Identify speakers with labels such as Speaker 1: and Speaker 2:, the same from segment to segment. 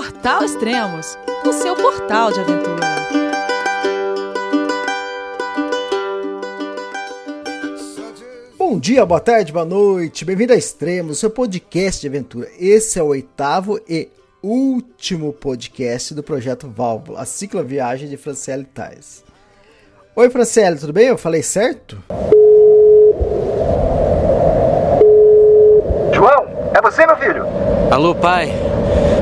Speaker 1: Portal Extremos, o seu portal de aventura.
Speaker 2: Bom dia, boa tarde, boa noite, bem-vindo a Extremos, seu podcast de aventura. Esse é o oitavo e último podcast do projeto Válvula, a cicloviagem de Franciele Tais. Oi, Franciele, tudo bem? Eu falei certo?
Speaker 3: João, é você, meu filho?
Speaker 4: Alô, pai.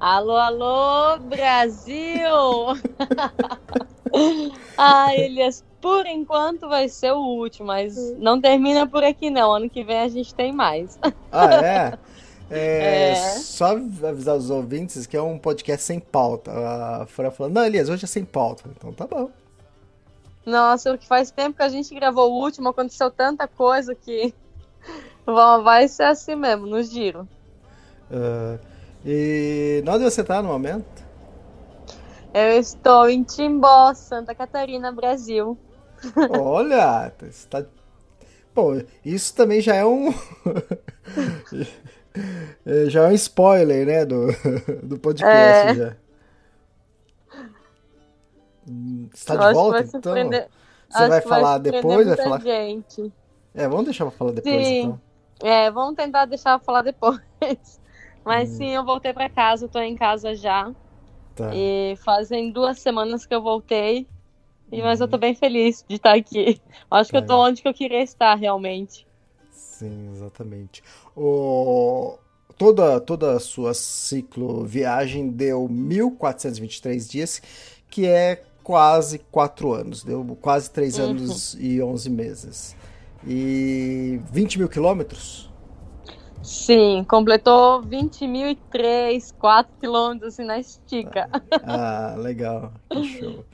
Speaker 5: Alô, alô, Brasil! ah, Elias, por enquanto vai ser o último, mas não termina por aqui não. Ano que vem a gente tem mais.
Speaker 2: Ah, é? É, é. Só avisar os ouvintes que é um podcast sem pauta. A Fran falou, não, Elias, hoje é sem pauta. Então tá bom.
Speaker 5: Nossa, que faz tempo que a gente gravou o último, aconteceu tanta coisa que vai ser assim mesmo, no giro.
Speaker 2: Uh, e onde você tá no momento?
Speaker 5: Eu estou em Timbó, Santa Catarina, Brasil.
Speaker 2: Olha, está... Bom, isso também já é um. já é um spoiler, né? Do, do podcast. É... Já. Está de volta, então? Surpreender... Você Acho vai falar vai depois? Vai falar.
Speaker 5: Gente.
Speaker 2: É, vamos deixar pra falar depois,
Speaker 5: sim.
Speaker 2: então.
Speaker 5: É, vamos tentar deixar pra falar depois. Mas hum. sim, eu voltei para casa, eu tô em casa já. Tá. E fazem duas semanas que eu voltei. E, mas eu tô uhum. bem feliz de estar aqui. Acho que eu tô é. onde que eu queria estar realmente.
Speaker 2: Sim, exatamente. O... Toda, toda a sua ciclo viagem deu 1423 dias, que é quase 4 anos. Deu quase 3 uhum. anos e 11 meses. E 20 mil quilômetros?
Speaker 5: Sim, completou 20.003, 4 quilômetros assim na estica.
Speaker 2: Ah, legal, que show.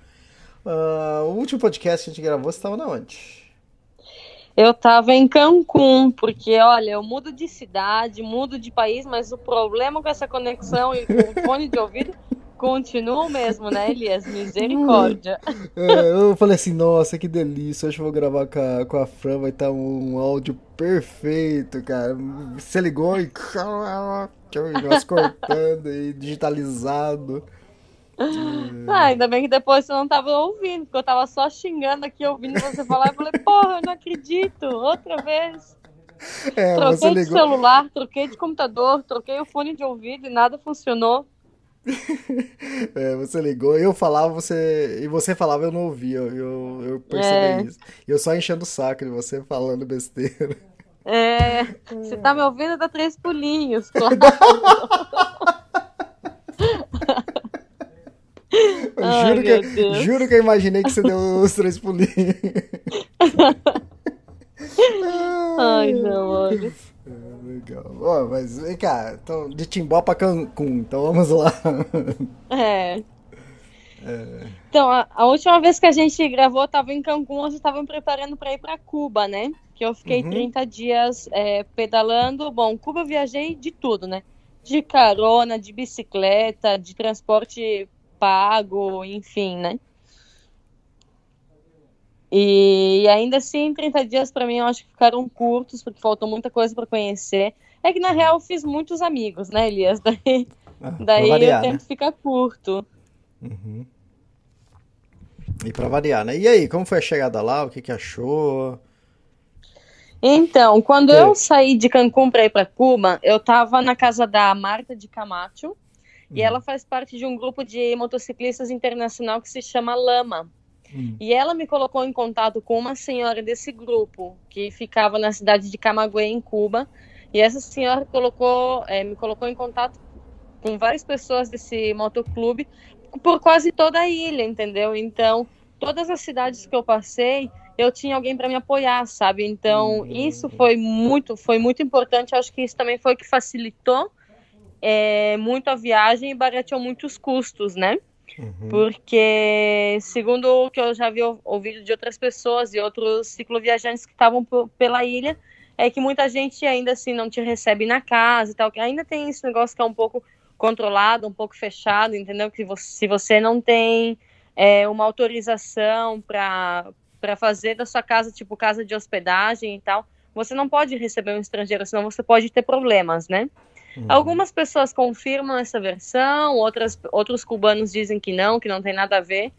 Speaker 2: Uh, o último podcast que a gente gravou, você estava na onde?
Speaker 5: Eu estava em Cancún, porque olha, eu mudo de cidade, mudo de país, mas o problema com essa conexão e com o fone de ouvido Continua mesmo, né, Elias? Misericórdia.
Speaker 2: É, eu falei assim, nossa, que delícia. Hoje eu vou gravar com a, com a Fran, vai estar um, um áudio perfeito, cara. Você ligou e. Nós cortando e digitalizado.
Speaker 5: Ah, ainda bem que depois você não tava ouvindo, porque eu tava só xingando aqui, ouvindo você falar. Eu falei, porra, eu não acredito, outra vez. É, troquei de ligou... celular, troquei de computador, troquei o fone de ouvido e nada funcionou.
Speaker 2: é, você ligou, eu falava, você. E você falava, eu não ouvia. Eu, eu percebi é. isso. E eu só enchendo o saco de você falando besteira.
Speaker 5: É, você tá me ouvindo, dá três pulinhos, claro.
Speaker 2: Ai, juro, que, juro que eu imaginei que você deu os três pulinhos.
Speaker 5: Ai, não, olha.
Speaker 2: Legal. Oh, mas vem cá, então, de Timbó pra Cancún, então vamos lá.
Speaker 5: É. é. Então, a, a, última vez que a gente gravou, tava em Cancún, tava me preparando para ir para Cuba, né? Que eu fiquei uhum. 30 dias é, pedalando. Bom, Cuba eu viajei de tudo, né? De carona, de bicicleta, de transporte pago, enfim, né? E ainda assim, 30 dias para mim eu acho que ficaram curtos, porque faltou muita coisa para conhecer. É que na uhum. real eu fiz muitos amigos, né, Elias? Daí, ah, daí variar, o tempo né? fica curto.
Speaker 2: Uhum. E para variar, né? E aí, como foi a chegada lá? O que, que achou?
Speaker 5: Então, quando é. eu saí de Cancún para ir para Cuba, eu estava na casa da Marta de Camacho, uhum. e ela faz parte de um grupo de motociclistas internacional que se chama Lama. Hum. E ela me colocou em contato com uma senhora desse grupo que ficava na cidade de Camagüey, em Cuba. E essa senhora colocou, é, me colocou em contato com várias pessoas desse motoclube por quase toda a ilha, entendeu? Então, todas as cidades que eu passei, eu tinha alguém para me apoiar, sabe? Então, hum. isso foi muito, foi muito importante. Acho que isso também foi o que facilitou é, muito a viagem e barateou muitos custos, né?
Speaker 2: Uhum.
Speaker 5: Porque, segundo o que eu já vi ouvido de outras pessoas e outros cicloviajantes que estavam pela ilha, é que muita gente ainda assim não te recebe na casa e tal, que ainda tem esse negócio que é um pouco controlado, um pouco fechado, entendeu? Que você, se você não tem é, uma autorização para fazer da sua casa, tipo casa de hospedagem e tal, você não pode receber um estrangeiro, senão você pode ter problemas, né? Uhum. Algumas pessoas confirmam essa versão, outras, outros cubanos dizem que não, que não tem nada a ver.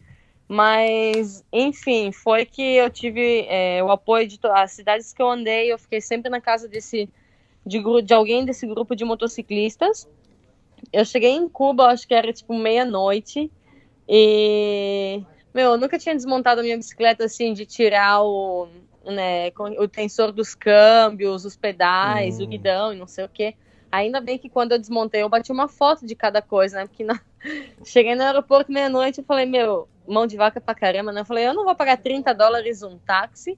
Speaker 5: Mas, enfim, foi que eu tive é, o apoio de as cidades que eu andei, eu fiquei sempre na casa desse de, de alguém desse grupo de motociclistas. Eu cheguei em Cuba, acho que era tipo meia-noite, e meu, eu nunca tinha desmontado a minha bicicleta assim de tirar o, né, o tensor dos câmbios, os pedais, o hum. guidão e não sei o que. Ainda bem que quando eu desmontei, eu bati uma foto de cada coisa, né? Porque na... cheguei no aeroporto meia-noite e falei, meu, mão de vaca pra caramba, né? Eu falei, eu não vou pagar 30 dólares um táxi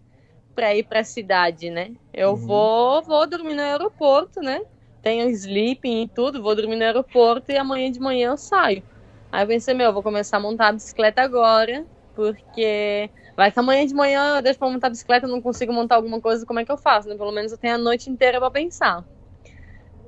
Speaker 5: pra ir pra cidade, né? Eu uhum. vou, vou dormir no aeroporto, né? Tenho sleeping e tudo, vou dormir no aeroporto e amanhã de manhã eu saio. Aí eu pensei, meu, eu vou começar a montar a bicicleta agora, porque vai que amanhã de manhã eu deixo pra montar a bicicleta, eu não consigo montar alguma coisa, como é que eu faço, né? Pelo menos eu tenho a noite inteira pra pensar.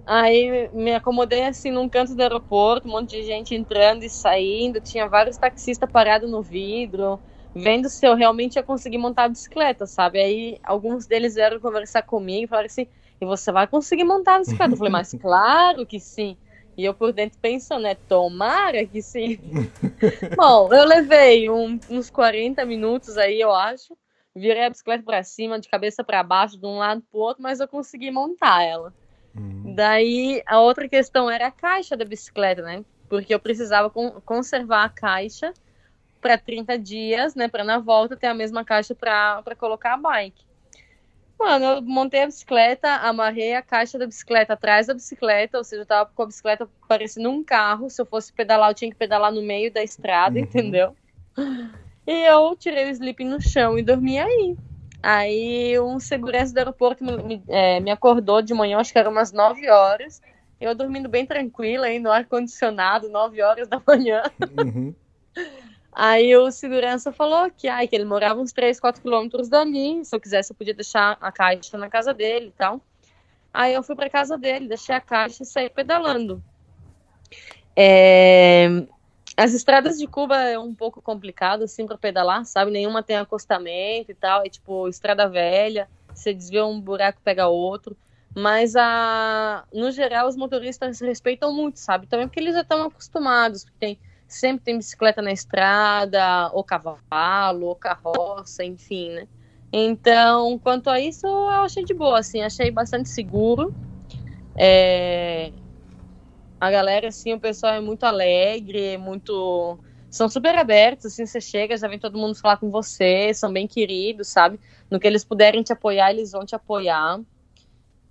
Speaker 5: Aí me acomodei assim num canto do aeroporto, um monte de gente entrando e saindo, tinha vários taxistas parados no vidro, vendo se eu realmente ia conseguir montar a bicicleta, sabe? Aí alguns deles vieram conversar comigo e falaram assim: e você vai conseguir montar a bicicleta? Eu falei, mas claro que sim. E eu por dentro pensando, né? Tomara que sim. Bom, eu levei um, uns 40 minutos aí, eu acho. Virei a bicicleta para cima, de cabeça para baixo, de um lado pro outro, mas eu consegui montar ela. Uhum. Daí a outra questão era a caixa da bicicleta, né? Porque eu precisava con conservar a caixa para 30 dias, né? Para na volta ter a mesma caixa para colocar a bike. Mano, eu montei a bicicleta, amarrei a caixa da bicicleta atrás da bicicleta, ou seja, eu tava com a bicicleta parecendo um carro. Se eu fosse pedalar, eu tinha que pedalar no meio da estrada, uhum. entendeu? E eu tirei o sleep no chão e dormi aí. Aí um segurança do aeroporto me, me, é, me acordou de manhã, acho que era umas 9 horas. Eu dormindo bem tranquila aí no ar-condicionado, 9 horas da manhã. Uhum. Aí o segurança falou que, ai, que ele morava uns 3, 4 quilômetros dali. Se eu quisesse, eu podia deixar a caixa na casa dele e tal. Aí eu fui para casa dele, deixei a caixa e saí pedalando. É... As estradas de Cuba é um pouco complicado, assim, para pedalar, sabe? Nenhuma tem acostamento e tal. É tipo estrada velha, você desvia um buraco, pega outro. Mas, a... no geral, os motoristas respeitam muito, sabe? Também porque eles já estão acostumados. Tem... Sempre tem bicicleta na estrada, ou cavalo, ou carroça, enfim, né? Então, quanto a isso, eu achei de boa, assim. Achei bastante seguro. É a galera, assim, o pessoal é muito alegre, muito. São super abertos, assim, você chega, já vem todo mundo falar com você, são bem queridos, sabe? No que eles puderem te apoiar, eles vão te apoiar.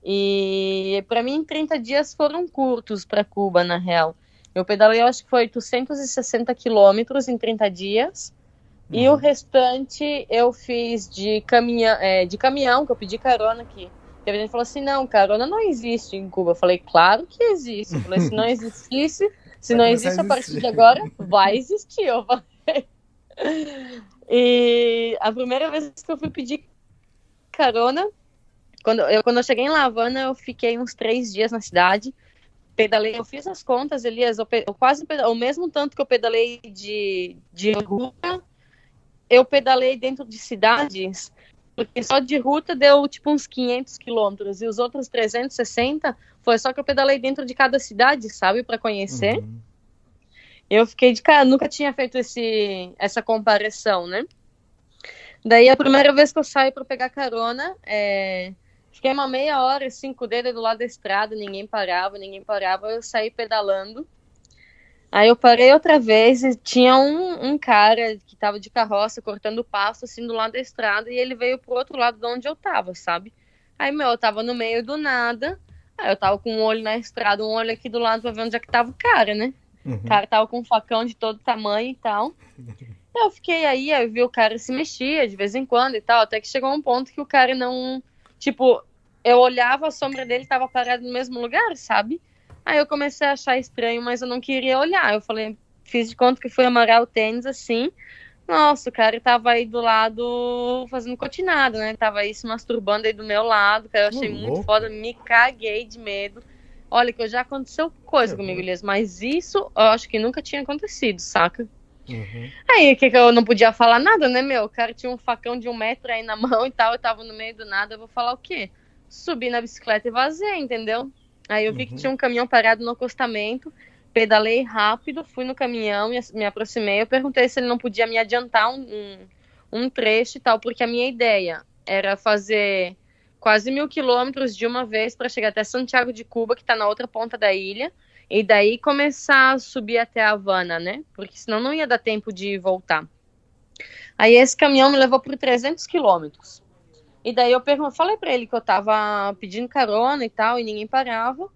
Speaker 5: E para mim, 30 dias foram curtos para Cuba, na real. Eu pedalei, eu acho que foi 860 quilômetros em 30 dias. Uhum. E o restante eu fiz de, caminha, é, de caminhão, que eu pedi carona aqui Teve gente que falou assim, não, carona não existe em Cuba. Eu falei, claro que existe. Eu falei, se não existisse, se não existe a partir de agora, vai existir. Eu falei. E a primeira vez que eu fui pedir carona, quando eu, quando eu cheguei em La Havana, eu fiquei uns três dias na cidade. Pedalei, eu fiz as contas, Elias, eu, eu quase pedalei, o mesmo tanto que eu pedalei de, de rua, eu pedalei dentro de cidades porque só de ruta deu tipo uns 500 quilômetros e os outros 360 foi só que eu pedalei dentro de cada cidade, sabe, para conhecer. Uhum. Eu fiquei de cara, nunca tinha feito esse, essa comparação, né? Daí a primeira vez que eu saí para pegar carona, é... fiquei uma meia hora, cinco dedos do lado da estrada, ninguém parava, ninguém parava, eu saí pedalando. Aí eu parei outra vez e tinha um, um cara que tava de carroça cortando pasto assim do lado da estrada e ele veio pro outro lado de onde eu tava, sabe? Aí, meu, eu tava no meio do nada, aí eu tava com um olho na estrada, um olho aqui do lado pra ver onde é que tava o cara, né? Uhum. O cara tava com um facão de todo tamanho e tal. Eu fiquei aí, aí eu vi o cara se mexia de vez em quando e tal, até que chegou um ponto que o cara não. Tipo, eu olhava, a sombra dele tava parada no mesmo lugar, sabe? Aí eu comecei a achar estranho, mas eu não queria olhar. Eu falei, fiz de conta que fui amarrar o tênis assim. Nossa, o cara tava aí do lado fazendo cotinada, né? Tava aí se masturbando aí do meu lado, que eu achei muito
Speaker 2: louco.
Speaker 5: foda, me caguei de medo. Olha, que já aconteceu coisa comigo. Elias, mas isso eu acho que nunca tinha acontecido, saca?
Speaker 2: Uhum.
Speaker 5: Aí, o que que eu não podia falar nada, né, meu? O cara tinha um facão de um metro aí na mão e tal, eu tava no meio do nada, eu vou falar o quê? Subi na bicicleta e vazei, entendeu? Aí eu vi que
Speaker 2: Uhum.
Speaker 5: tinha um caminhão parado no acostamento, pedalei rápido, fui no caminhão, me, me aproximei, eu perguntei se ele não podia me adiantar um, um, um trecho e tal, porque a minha ideia era fazer quase mil quilômetros de uma vez para chegar até Santiago de Cuba, que tá na outra ponta da ilha, e daí começar a subir até a Havana, né? Porque senão não ia dar tempo de voltar. Aí esse caminhão me levou por 300 quilômetros. E daí eu pergun- falei pra ele que eu tava pedindo carona e tal, e ninguém parava.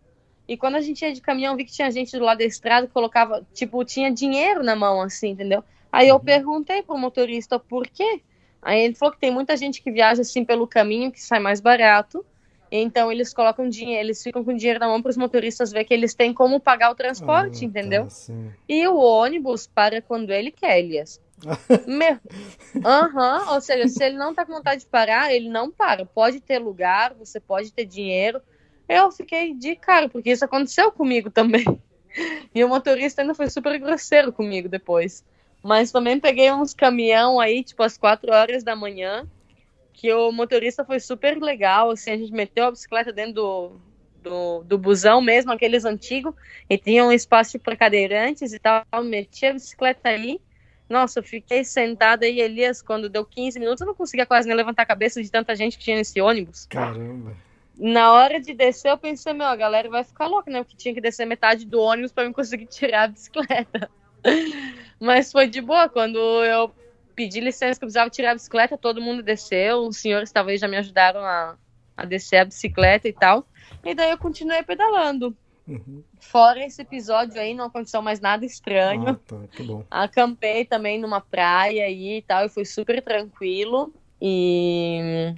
Speaker 5: E quando a gente ia de caminhão, vi que tinha gente do lado da estrada que colocava, tipo, tinha dinheiro na mão, assim, entendeu? Aí eu perguntei pro motorista por quê. Aí ele falou que tem muita gente que viaja assim pelo caminho, que sai mais barato. Então eles colocam dinheiro, eles ficam com dinheiro na mão para os motoristas ver que eles têm como pagar o transporte,
Speaker 2: Ah,
Speaker 5: entendeu?
Speaker 2: tá.
Speaker 5: E o ônibus para quando ele quer, Elias. Meu. Aham, ou seja, se ele não tá com vontade de parar, ele não para. Pode ter lugar, você pode ter dinheiro. Eu fiquei de cara, porque isso aconteceu comigo também. E o motorista ainda foi super grosseiro comigo depois. Mas também peguei uns caminhão aí, tipo, às quatro horas da manhã, que o motorista foi super legal, assim, a gente meteu a bicicleta dentro do, do, do busão mesmo, aqueles antigos, e tinha um espaço para cadeirantes e tal, meti a bicicleta aí, nossa, eu fiquei sentada aí, Elias, quando deu 15 minutos, eu não conseguia quase nem levantar a cabeça de tanta gente que tinha nesse ônibus.
Speaker 2: Caramba.
Speaker 5: Na hora de descer, eu pensei, meu, a galera vai ficar louca, né? Porque tinha que descer metade do ônibus para eu conseguir tirar a bicicleta. Mas foi de boa, quando eu pedi licença que eu precisava tirar a bicicleta, todo mundo desceu, os senhores aí, já me ajudaram a, a descer a bicicleta e tal. E daí eu continuei pedalando.
Speaker 2: Uhum.
Speaker 5: Fora esse episódio aí, não aconteceu mais nada estranho.
Speaker 2: Ah, tá, que bom.
Speaker 5: Acampei também numa praia aí e tal, e foi super tranquilo. E.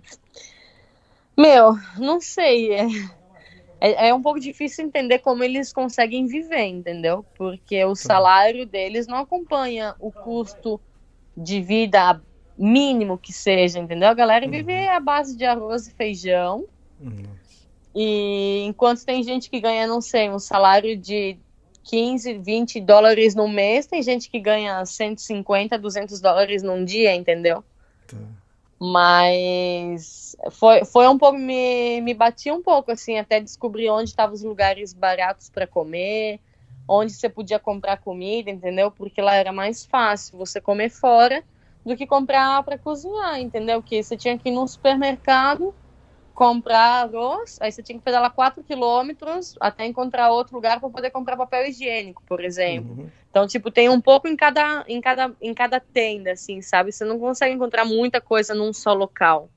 Speaker 5: Meu, não sei. É, é, é um pouco difícil entender como eles conseguem viver, entendeu? Porque o salário deles não acompanha o custo de vida mínimo que seja, entendeu? A galera vive à base de arroz e feijão.
Speaker 2: Uhum.
Speaker 5: E enquanto tem gente que ganha, não sei, um salário de 15, 20 dólares no mês, tem gente que ganha 150, 200 dólares num dia, entendeu?
Speaker 2: Tá.
Speaker 5: Mas foi, foi um pouco, me, me bati um pouco, assim, até descobrir onde estavam os lugares baratos para comer, onde você podia comprar comida, entendeu? Porque lá era mais fácil você comer fora do que comprar para cozinhar, entendeu? Que você tinha que ir num supermercado comprar arroz, aí você tinha que pedalar 4 quilômetros até encontrar outro lugar para poder comprar papel higiênico, por exemplo.
Speaker 2: Uhum.
Speaker 5: Então, tipo, tem um pouco em cada, em cada, em cada tenda, assim, sabe? Você não consegue encontrar muita coisa num só local.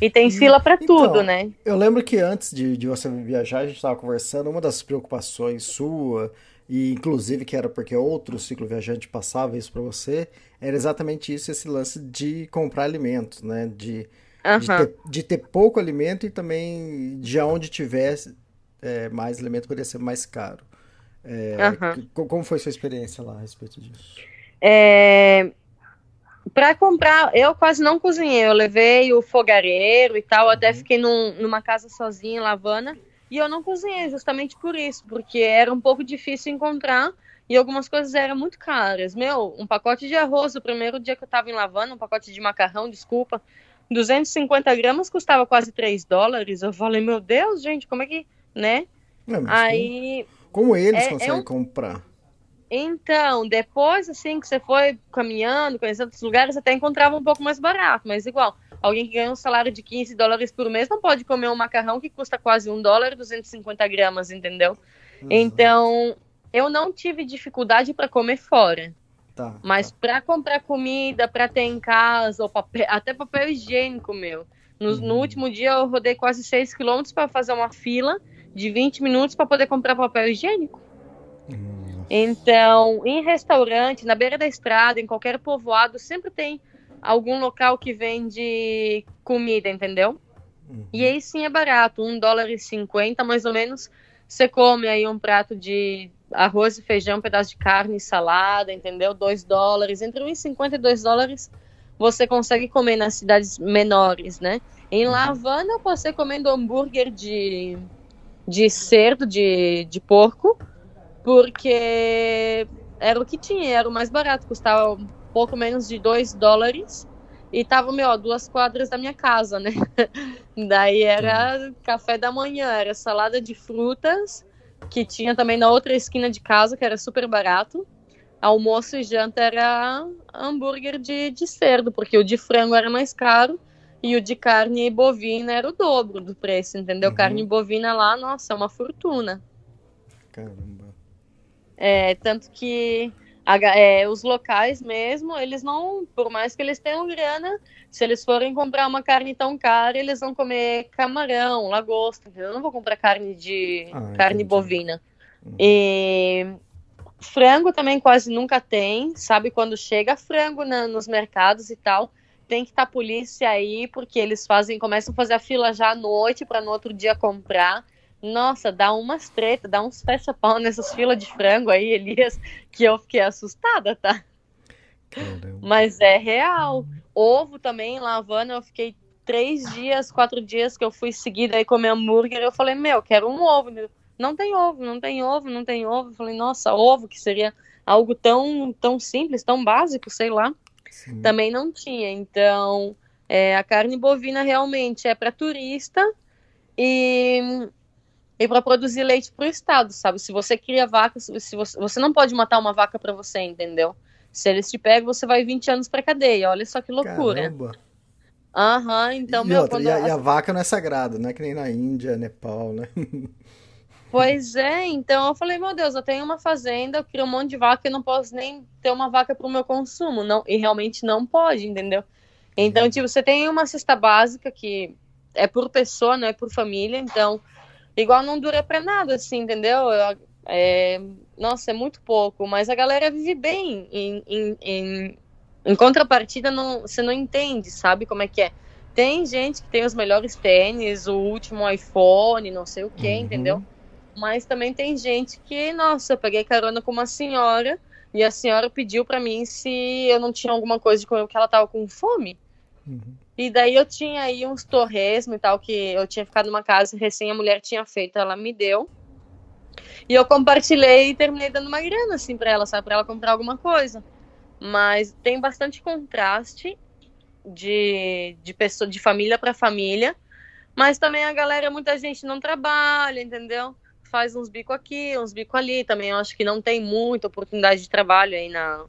Speaker 5: E tem fila para
Speaker 2: Então,
Speaker 5: tudo, né?
Speaker 2: Eu lembro que antes de, de você viajar, a gente estava conversando, uma das preocupações sua, e inclusive que era porque outro ciclo viajante passava isso para você, era exatamente isso, esse lance de comprar alimentos, né? De, de,
Speaker 5: Aham.
Speaker 2: ter, de ter pouco alimento e também de onde tivesse é, mais alimento poderia ser mais caro. É, c- como foi sua experiência lá a respeito disso?
Speaker 5: É... Para comprar, eu quase não cozinhei. Eu levei o fogareiro e tal, até fiquei num- numa casa sozinha em La Havana. E eu não cozinhei justamente por isso, porque era um pouco difícil encontrar e algumas coisas eram muito caras. Meu, um pacote de arroz, o primeiro dia que eu tava em La Havana, um pacote de macarrão, desculpa, 250 gramas custava quase 3 dólares. Eu falei, meu Deus, gente, como é que, né? Aí
Speaker 2: como, como eles
Speaker 5: é- é
Speaker 2: conseguem
Speaker 5: um-
Speaker 2: comprar?
Speaker 5: então, depois, assim, que você foi caminhando, conhecendo outros lugares, até encontrava um pouco mais barato, mas igual, alguém que ganha um salário de 15 dólares por mês não pode comer um macarrão que custa quase um dólar e 250 gramas, entendeu? Então, eu não tive dificuldade para comer fora,
Speaker 2: Tá,
Speaker 5: mas
Speaker 2: tá.
Speaker 5: para comprar comida, para ter em casa, ou papel, até papel higiênico, meu. No, no
Speaker 2: Uhum.
Speaker 5: último dia eu rodei quase 6 quilômetros para fazer uma fila de 20 minutos para poder comprar papel higiênico. Então, em restaurante, na beira da estrada, em qualquer povoado, sempre tem algum local que vende comida, entendeu?
Speaker 2: uhum.
Speaker 5: E aí sim é barato, um dólar e cinquenta mais ou menos. Você come aí um prato de arroz e feijão, um pedaço de carne salada, entendeu? 2 dólares, entre 1,50 e 2 dólares você consegue comer nas cidades menores, né? Em La Havana, eu passei comendo hambúrguer de, de cerdo, de, de porco, porque era o que tinha, era o mais barato, custava um pouco menos de 2 dólares e tava, meu, a duas quadras da minha casa, né? Daí era café da manhã, era salada de frutas, que tinha também na outra esquina de casa, que era super barato almoço e janta era hambúrguer de, de cerdo, porque o de frango era mais caro e o de carne bovina era o dobro do preço, entendeu? Uhum. Carne bovina lá, nossa, é uma fortuna.
Speaker 2: Caramba.
Speaker 5: É, tanto que a, é, os locais mesmo, eles não, por mais que eles tenham grana, se eles forem comprar uma carne tão cara, eles vão comer camarão, lagosta? Eu não vou comprar carne de ah, carne entendi. bovina. Uhum. E Frango também quase nunca tem, sabe? Quando chega frango na, nos mercados e tal, tem que estar tá polícia aí, porque eles fazem, começam a fazer a fila já à noite para no outro dia comprar. Nossa, dá umas treta, dá uns fecha-pau nessas filas de frango aí, Elias, que eu fiquei assustada, tá? Caramba. Mas é real. Ovo também, lavando, eu fiquei três dias, quatro dias que eu fui seguida aí comer hambúrguer, eu falei, meu, quero um ovo não tem ovo, não tem ovo, não tem ovo. Eu falei, nossa, ovo, que seria algo tão, tão simples, tão básico, sei lá. Sim. Também não tinha. Então, é, a carne bovina realmente é para turista e, e para produzir leite para o estado, sabe? Se você cria vaca, se você, você não pode matar uma vaca para você, entendeu? Se eles te pegam, você vai 20 anos para cadeia. Olha só que loucura. Aham, uhum, então,
Speaker 2: e
Speaker 5: meu.
Speaker 2: Outra, e, a, e a vaca não é sagrada, não é que nem na Índia, Nepal, né?
Speaker 5: Pois é, então eu falei, meu Deus, eu tenho uma fazenda, eu crio um monte de vaca e não posso nem ter uma vaca para o meu consumo. Não, e realmente não pode, entendeu? Então, uhum. tipo, você tem uma cesta básica que é por pessoa, não é por família, então, igual não dura para nada, assim, entendeu? É, nossa, é muito pouco, mas a galera vive bem. Em, em, em, em contrapartida, não, você não entende, sabe como é que é. Tem gente que tem os melhores tênis, o último iPhone, não sei o que, uhum. entendeu? Mas também tem gente que, nossa, eu peguei carona com uma senhora e a senhora pediu para mim se eu não tinha alguma coisa de comer, que ela tava com fome. Uhum. E daí eu tinha aí uns torresmo e tal, que eu tinha ficado numa casa recém a mulher tinha feito, ela me deu. E eu compartilhei e terminei dando uma grana, assim, pra ela, sabe? Pra ela comprar alguma coisa. Mas tem bastante contraste de, de pessoa, de família para família. Mas também a galera, muita gente não trabalha, entendeu? faz uns bico aqui, uns bico ali. Também eu acho que não tem muita oportunidade de trabalho aí na,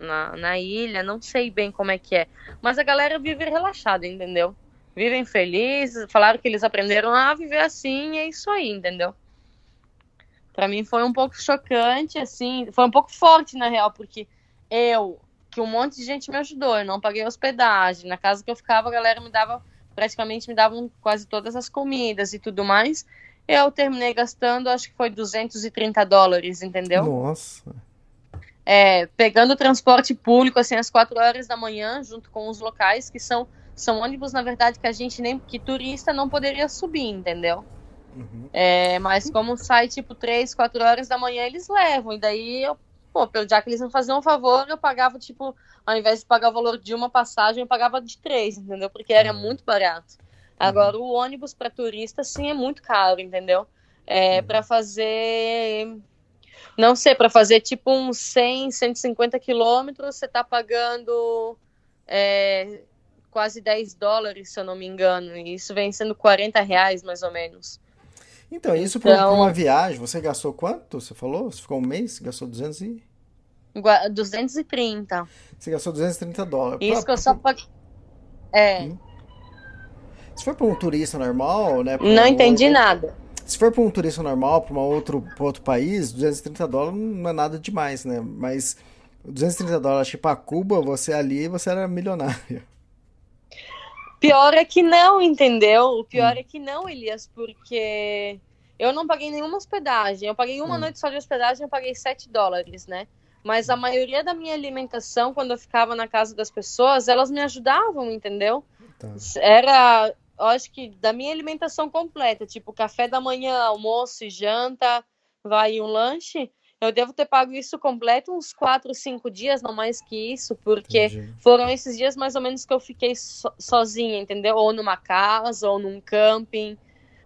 Speaker 5: na, na ilha. Não sei bem como é que é. Mas a galera vive relaxada, entendeu? Vivem felizes, falaram que eles aprenderam a viver assim, e é isso aí, entendeu? Para mim foi um pouco chocante, assim, foi um pouco forte na real, porque eu, que um monte de gente me ajudou, eu não paguei hospedagem, na casa que eu ficava a galera me dava, praticamente me davam quase todas as comidas e tudo mais, eu terminei gastando, acho que foi 230 dólares, entendeu?
Speaker 2: Nossa.
Speaker 5: É, pegando o transporte público, assim, às 4 horas da manhã, junto com os locais, que são, são ônibus, na verdade, que a gente nem, que turista não poderia subir, entendeu? Uhum. É, mas como sai, tipo, 3, 4 horas da manhã, eles levam, e daí eu, pô, pelo já que eles não faziam um favor, eu pagava, tipo, ao invés de pagar o valor de uma passagem, eu pagava de três, entendeu? Porque era uhum. muito barato. Agora, o ônibus para turista, sim, é muito caro, entendeu? É, uhum. para fazer. Não sei, para fazer tipo uns 100, 150 quilômetros, você tá pagando é, quase 10 dólares, se eu não me engano. E isso vem sendo 40 reais, mais ou menos.
Speaker 2: Então, isso então, para uma viagem, você gastou quanto? Você falou? Você ficou um mês? Gastou 200 e...
Speaker 5: 230.
Speaker 2: Você gastou 230 dólares.
Speaker 5: Isso pra... que eu só paguei. É. Hum?
Speaker 2: Se for para um turista normal, né?
Speaker 5: Não
Speaker 2: um
Speaker 5: entendi nada.
Speaker 2: Se for para um turista normal, para outro, outro país, 230 dólares não é nada demais, né? Mas 230 dólares, tipo, para Cuba, você ali, você era milionário.
Speaker 5: Pior é que não, entendeu? O pior hum. é que não, Elias, porque eu não paguei nenhuma hospedagem. Eu paguei uma hum. noite só de hospedagem, eu paguei 7 dólares, né? Mas a maioria da minha alimentação, quando eu ficava na casa das pessoas, elas me ajudavam, entendeu? Tá. Era eu acho que da minha alimentação completa, tipo café da manhã, almoço e janta, vai um lanche, eu devo ter pago isso completo uns quatro, cinco dias, não mais que isso, porque Entendi. foram esses dias mais ou menos que eu fiquei so, sozinha, entendeu? Ou numa casa, ou num camping.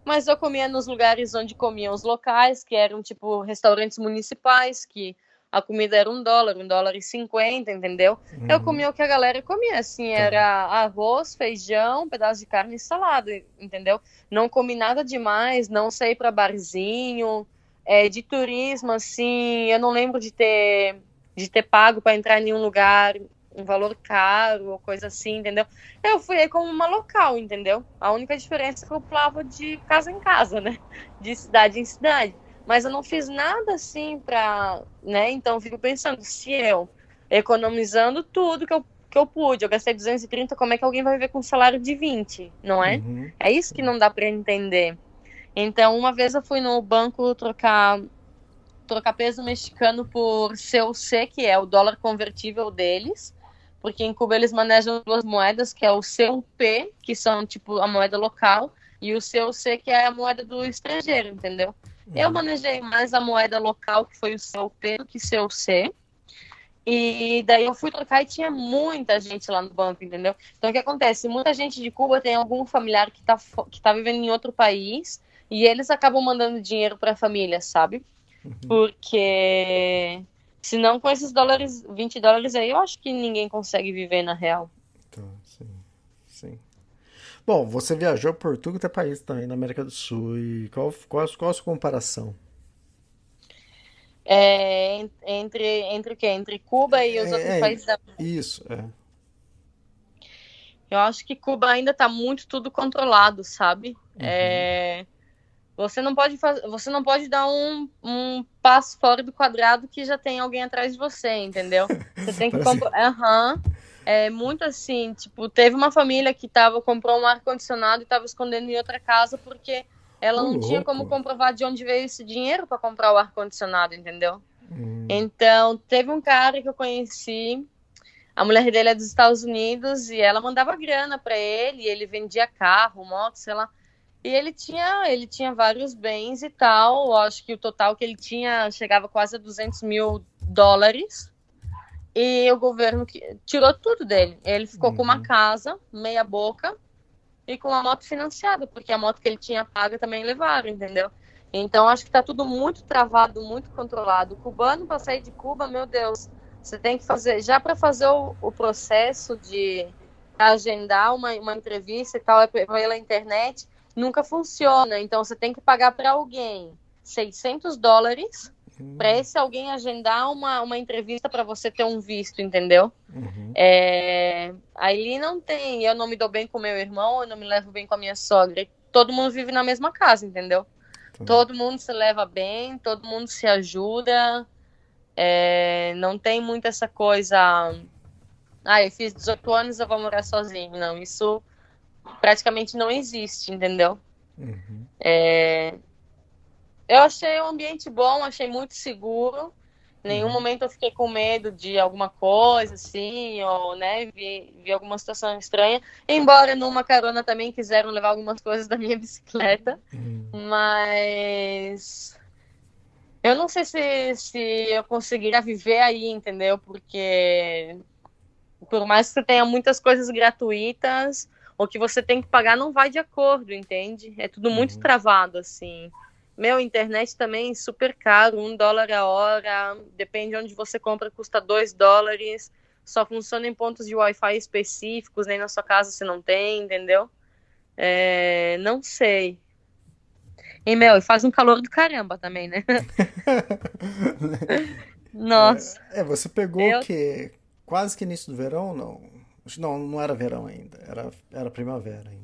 Speaker 5: Mas eu comia nos lugares onde comiam os locais, que eram tipo restaurantes municipais, que a comida era um dólar, um dólar e cinquenta, entendeu? Uhum. Eu comia o que a galera comia, assim, tá. era arroz, feijão, pedaço de carne e salada, entendeu? Não comi nada demais, não saí para barzinho, é, de turismo, assim, eu não lembro de ter de ter pago para entrar em nenhum lugar um valor caro ou coisa assim, entendeu? Eu fui aí como uma local, entendeu? A única diferença é que eu pulava de casa em casa, né? De cidade em cidade. Mas eu não fiz nada assim pra, né? Então eu fico pensando, se eu economizando tudo que eu, que eu pude, eu gastei 230, como é que alguém vai viver com um salário de 20, não é? Uhum. É isso que não dá para entender. Então, uma vez eu fui no banco trocar trocar peso mexicano por CUC, que é o dólar convertível deles, porque em Cuba eles manejam duas moedas, que é o CUP, que são tipo a moeda local, e o CUC, que é a moeda do estrangeiro, entendeu? Eu manejei mais a moeda local, que foi o CUP, do que CUC. E daí eu fui trocar e tinha muita gente lá no banco, entendeu? Então o que acontece? Muita gente de Cuba tem algum familiar que está que tá vivendo em outro país e eles acabam mandando dinheiro para a família, sabe? Uhum. Porque senão com esses dólares, 20 dólares aí, eu acho que ninguém consegue viver na real.
Speaker 2: Tá, sim. Sim. Bom, você viajou por tudo que é país também na América do Sul. E qual, qual, qual a sua comparação?
Speaker 5: É, entre, entre o quê? Entre Cuba e os é, outros é, países da
Speaker 2: Isso, é.
Speaker 5: Eu acho que Cuba ainda está muito tudo controlado, sabe? Uhum. É, você não pode fazer, você não pode dar um, um passo fora do quadrado que já tem alguém atrás de você, entendeu? Você tem que. Aham. Uhum. É muito assim, tipo, teve uma família que tava, comprou um ar-condicionado e estava escondendo em outra casa porque ela não louco. tinha como comprovar de onde veio esse dinheiro para comprar o ar-condicionado, entendeu? Hum. Então, teve um cara que eu conheci, a mulher dele é dos Estados Unidos e ela mandava grana para ele, ele vendia carro, moto, sei lá. E ele tinha, ele tinha vários bens e tal. Eu acho que o total que ele tinha chegava quase a 200 mil dólares. E o governo tirou tudo dele. Ele ficou uhum. com uma uhum. casa, meia boca, e com uma moto financiada, porque a moto que ele tinha paga também levaram, entendeu? Então acho que está tudo muito travado, muito controlado. O cubano para sair de Cuba, meu Deus, você tem que fazer já para fazer o, o, processo de agendar uma, uma entrevista e tal é pela internet nunca funciona. Então você tem que pagar para alguém 600 dólares uhum. para esse alguém agendar uma, uma entrevista para você ter um visto, entendeu? Uhum. É, aí não tem, eu não me dou bem com meu irmão, eu não me levo bem com a minha sogra. Todo mundo vive na mesma casa, entendeu? Tá. Todo mundo se leva bem, todo mundo se ajuda. É, não tem muito essa coisa. Ah, eu fiz 18 anos, eu vou morar sozinho. Não, isso praticamente não existe, entendeu? Uhum. É... Eu achei o ambiente bom, achei muito seguro. Em nenhum uhum. momento eu fiquei com medo de alguma coisa, assim, ou, né, vi, vi alguma situação estranha. Embora numa carona também quiseram levar algumas coisas da minha bicicleta. Uhum. Mas eu não sei se, se eu conseguiria viver aí, entendeu? Porque por mais que você tenha muitas coisas gratuitas, o que você tem que pagar não vai de acordo, entende? É tudo muito uhum. travado, assim. Meu, internet também super caro, um dólar a hora, depende de onde você compra, custa dois dólares, só funciona em pontos de Wi-Fi específicos, nem na sua casa você não tem, entendeu? É, não sei. E, meu, faz um calor do caramba também, né? Nossa.
Speaker 2: É, é, você pegou Eu... o quê? Quase que início do verão, não? Não, não era verão ainda, era, era primavera ainda?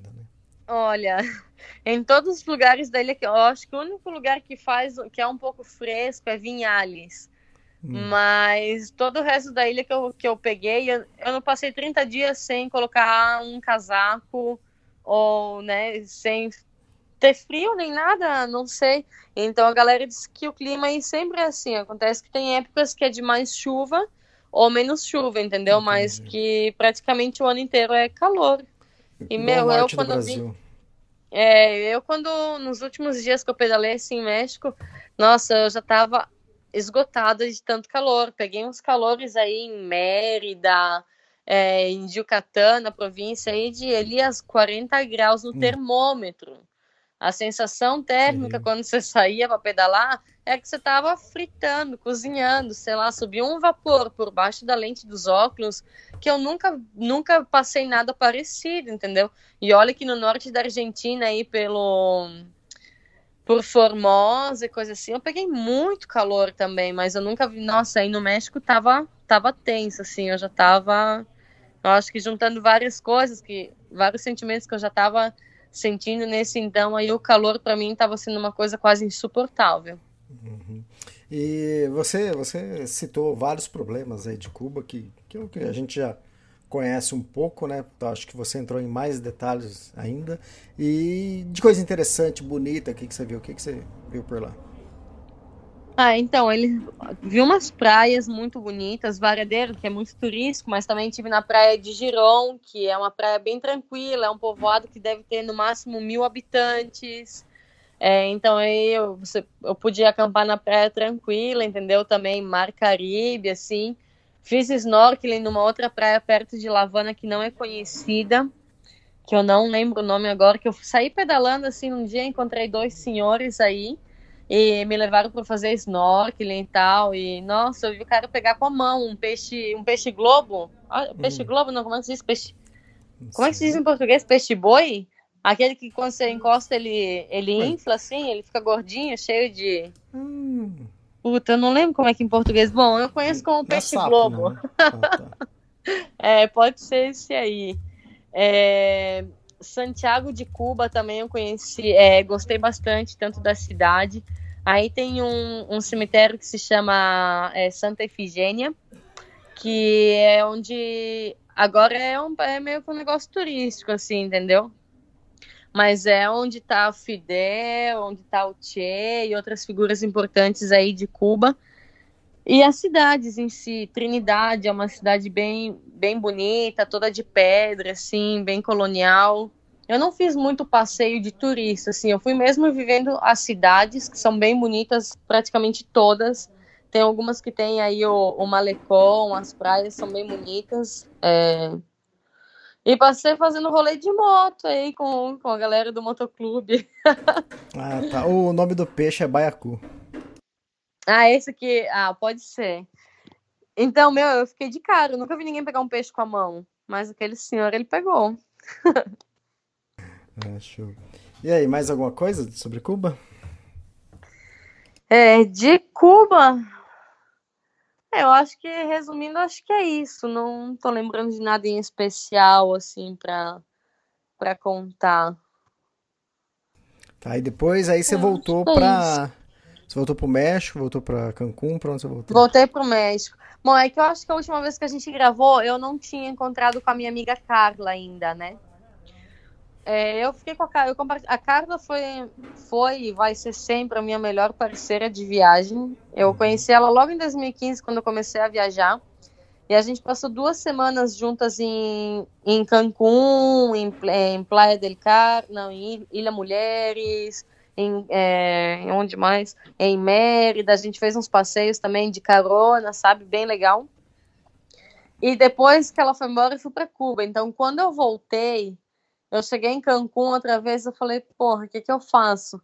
Speaker 5: Olha, em todos os lugares da ilha, eu acho que o único lugar que faz, que é um pouco fresco é Vinhales. Hum. Mas todo o resto da ilha que eu, que eu peguei, eu, eu não passei 30 dias sem colocar um casaco ou, né, sem ter frio nem nada, não sei. Então a galera diz que o clima aí sempre é assim. Acontece que tem épocas que é de mais chuva ou menos chuva, entendeu? Entendi. Mas que praticamente o ano inteiro é calor.
Speaker 2: E, meu, eu quando vim.
Speaker 5: É, eu quando, nos últimos dias que eu pedalei assim em México, nossa, eu já tava esgotada de tanto calor. Peguei uns calores aí em Mérida, é, em Yucatán, na província, aí de ali as 40 graus no hum. termômetro. A sensação térmica Sim. quando você saía para pedalar é que você estava fritando, cozinhando, sei lá, subiu um vapor por baixo da lente dos óculos que eu nunca, nunca passei nada parecido, entendeu? E olha que no norte da Argentina aí pelo por Formosa e coisa assim, eu peguei muito calor também, mas eu nunca vi, nossa, aí no México tava tava tenso assim, eu já tava eu acho que juntando várias coisas que vários sentimentos que eu já tava sentindo nesse então aí o calor para mim estava sendo uma coisa quase insuportável.
Speaker 2: Uhum. E você você citou vários problemas aí de Cuba que que, é que a gente já conhece um pouco, né? Acho que você entrou em mais detalhes ainda. E de coisa interessante, bonita, o que, que você viu? O que, que você viu por lá?
Speaker 5: Ah, então, ele viu umas praias muito bonitas, Varadeiro, que é muito turístico, mas também tive na praia de Giron, que é uma praia bem tranquila, é um povoado que deve ter no máximo mil habitantes. É, então aí eu, você, eu podia acampar na praia tranquila, entendeu? Também Mar Caribe, assim. Fiz snorkeling numa outra praia perto de Lavana que não é conhecida, que eu não lembro o nome agora, que eu saí pedalando assim um dia, encontrei dois senhores aí e me levaram para fazer snorkeling e tal. E nossa, eu vi o cara pegar com a mão um peixe, um peixe globo. Ah, peixe hum. globo, não, como é que se diz? Peixe. Como é que se diz em português? Peixe boi? Aquele que quando você encosta ele, ele infla assim, ele fica gordinho, cheio de. Hum. Puta, eu não lembro como é que em português. Bom, eu conheço como é peixe sapo, globo. Né? Ah, tá. é, pode ser esse aí. É, Santiago de Cuba também eu conheci, é, gostei bastante, tanto da cidade. Aí tem um, um cemitério que se chama é, Santa Efigênia, que é onde agora é, um, é meio que um negócio turístico, assim, entendeu? Mas é onde está o Fidel, onde está o Che e outras figuras importantes aí de Cuba. E as cidades em si, Trinidade é uma cidade bem, bem bonita, toda de pedra, assim, bem colonial. Eu não fiz muito passeio de turista, assim, eu fui mesmo vivendo as cidades, que são bem bonitas, praticamente todas. Tem algumas que tem aí o, o Malecon, as praias são bem bonitas. É... E passei fazendo rolê de moto aí com, com a galera do motoclube.
Speaker 2: ah, tá. O nome do peixe é baiacu.
Speaker 5: Ah, esse aqui. Ah, pode ser. Então, meu, eu fiquei de cara. Eu nunca vi ninguém pegar um peixe com a mão. Mas aquele senhor, ele pegou.
Speaker 2: Ah, show. E aí, mais alguma coisa sobre Cuba?
Speaker 5: É, de Cuba, eu acho que, resumindo, acho que é isso. Não tô lembrando de nada em especial, assim, pra, pra contar.
Speaker 2: Tá, e depois aí você é, voltou é pra... Você voltou pro México, voltou pra Cancún, pra onde você voltou?
Speaker 5: Voltei pro México. Bom, é que eu acho que a última vez que a gente gravou, eu não tinha encontrado com a minha amiga Carla ainda, né? É, eu fiquei com a Carla. A Carla foi, foi e vai ser sempre a minha melhor parceira de viagem. Eu uhum. conheci ela logo em 2015, quando eu comecei a viajar. E a gente passou duas semanas juntas em, em Cancún, em, em Playa del Carmen, não, em Ilha Mulheres, em, é, em onde mais? Em Mérida. A gente fez uns passeios também de carona, sabe? Bem legal. E depois que ela foi embora, eu fui para Cuba. Então, quando eu voltei, eu cheguei em Cancún outra vez, eu falei, porra, o que que eu faço?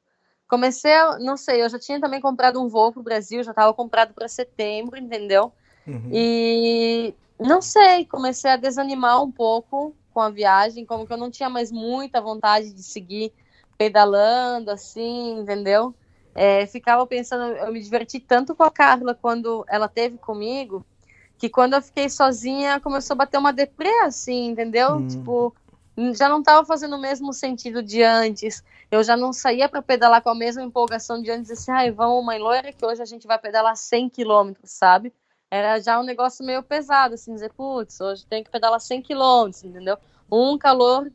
Speaker 5: Comecei a, não sei, eu já tinha também comprado um voo pro Brasil, já estava comprado para setembro, entendeu? Uhum. E não sei, comecei a desanimar um pouco com a viagem, como que eu não tinha mais muita vontade de seguir pedalando, assim, entendeu? É, ficava pensando, eu me diverti tanto com a Carla quando ela teve comigo, que quando eu fiquei sozinha começou a bater uma deprê, assim, entendeu? Uhum. Tipo, já não estava fazendo o mesmo sentido de antes. Eu já não saía para pedalar com a mesma empolgação de antes, assim, ai, vamos, mãe loira, que hoje a gente vai pedalar 100 quilômetros, sabe? Era já um negócio meio pesado, assim, dizer, putz, hoje tem que pedalar 100 quilômetros, entendeu? Um calor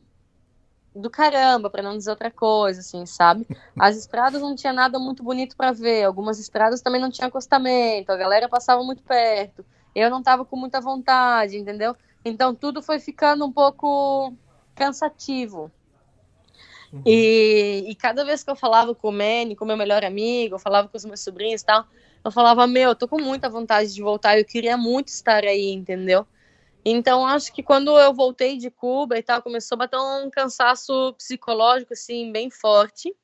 Speaker 5: do caramba, para não dizer outra coisa, assim, sabe? As estradas não tinha nada muito bonito para ver, algumas estradas também não tinha acostamento, a galera passava muito perto, eu não tava com muita vontade, entendeu? Então tudo foi ficando um pouco cansativo. Uhum. E, e, cada vez que eu falava com o Manny, com o meu melhor amigo, eu falava com os meus sobrinhos e tal, eu falava, meu, eu tô com muita vontade de voltar, eu queria muito estar aí, entendeu? Então, acho que quando eu voltei de Cuba e tal, começou a bater um cansaço psicológico, assim, bem forte.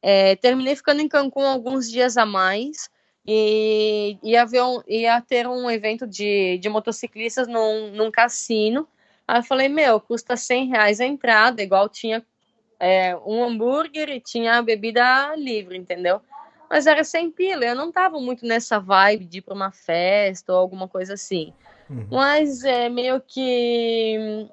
Speaker 5: É, terminei ficando em Cancún alguns dias a mais e ia, um, ia ter um evento de, de motociclistas num, num cassino. Aí eu falei, meu, custa 100 reais a entrada, igual tinha é, um hambúrguer e tinha a bebida livre, entendeu? Mas era sem pila, eu não tava muito nessa vibe de ir pra uma festa ou alguma coisa assim. Uhum. Mas é meio que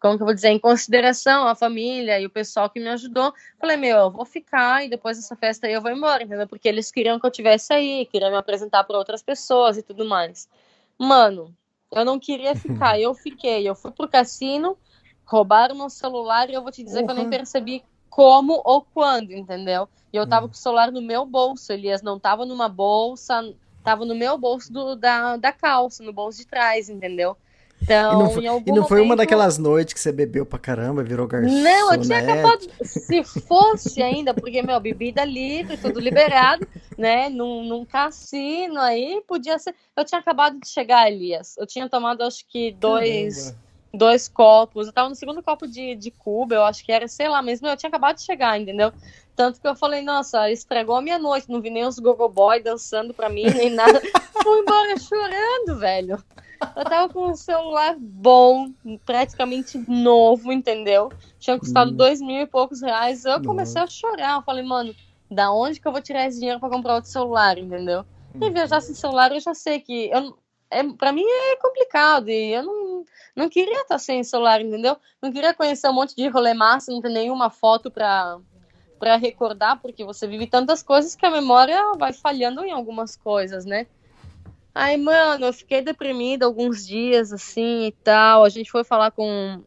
Speaker 5: como que eu vou dizer, em consideração a família e o pessoal que me ajudou, falei, meu, eu vou ficar e depois dessa festa aí eu vou embora, entendeu? Porque eles queriam que eu tivesse aí, queriam me apresentar para outras pessoas e tudo mais. Mano, eu não queria ficar, eu fiquei, eu fui pro cassino, roubaram meu celular e eu vou te dizer uhum. que eu nem percebi como ou quando, entendeu? E eu tava uhum. com o celular no meu bolso, Elias, não tava numa bolsa, tava no meu bolso do, da, da calça, no bolso de trás, entendeu? Então,
Speaker 2: e não foi, e não momento... foi uma daquelas noites que você bebeu pra caramba, virou garçom.
Speaker 5: Não, eu tinha acabado. Se fosse ainda, porque, meu, bebida livre, tudo liberado, né? Num, num cassino aí, podia ser. Eu tinha acabado de chegar, Elias. Eu tinha tomado, acho que, dois. Dois copos, eu tava no segundo copo de, de Cuba, eu acho que era, sei lá, mesmo eu tinha acabado de chegar, entendeu? Tanto que eu falei, nossa, estragou a minha noite, não vi nem os gogo boy dançando pra mim, nem nada. Fui embora chorando, velho. Eu tava com um celular bom, praticamente novo, entendeu? Tinha custado hum. dois mil e poucos reais. Eu comecei a chorar. Eu falei, mano, da onde que eu vou tirar esse dinheiro para comprar outro celular, entendeu? E hum. viajar sem celular, eu já sei que. Eu, é, para mim é complicado e eu não, não queria estar sem celular, entendeu? Não queria conhecer um monte de rolê massa, não ter nenhuma foto para para recordar, porque você vive tantas coisas que a memória vai falhando em algumas coisas, né? Aí, mano, eu fiquei deprimida alguns dias, assim, e tal. A gente foi falar com,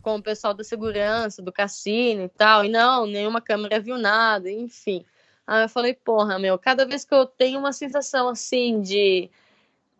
Speaker 5: com o pessoal da segurança, do cassino e tal. E não, nenhuma câmera viu nada, enfim. Aí eu falei, porra, meu, cada vez que eu tenho uma sensação, assim, de,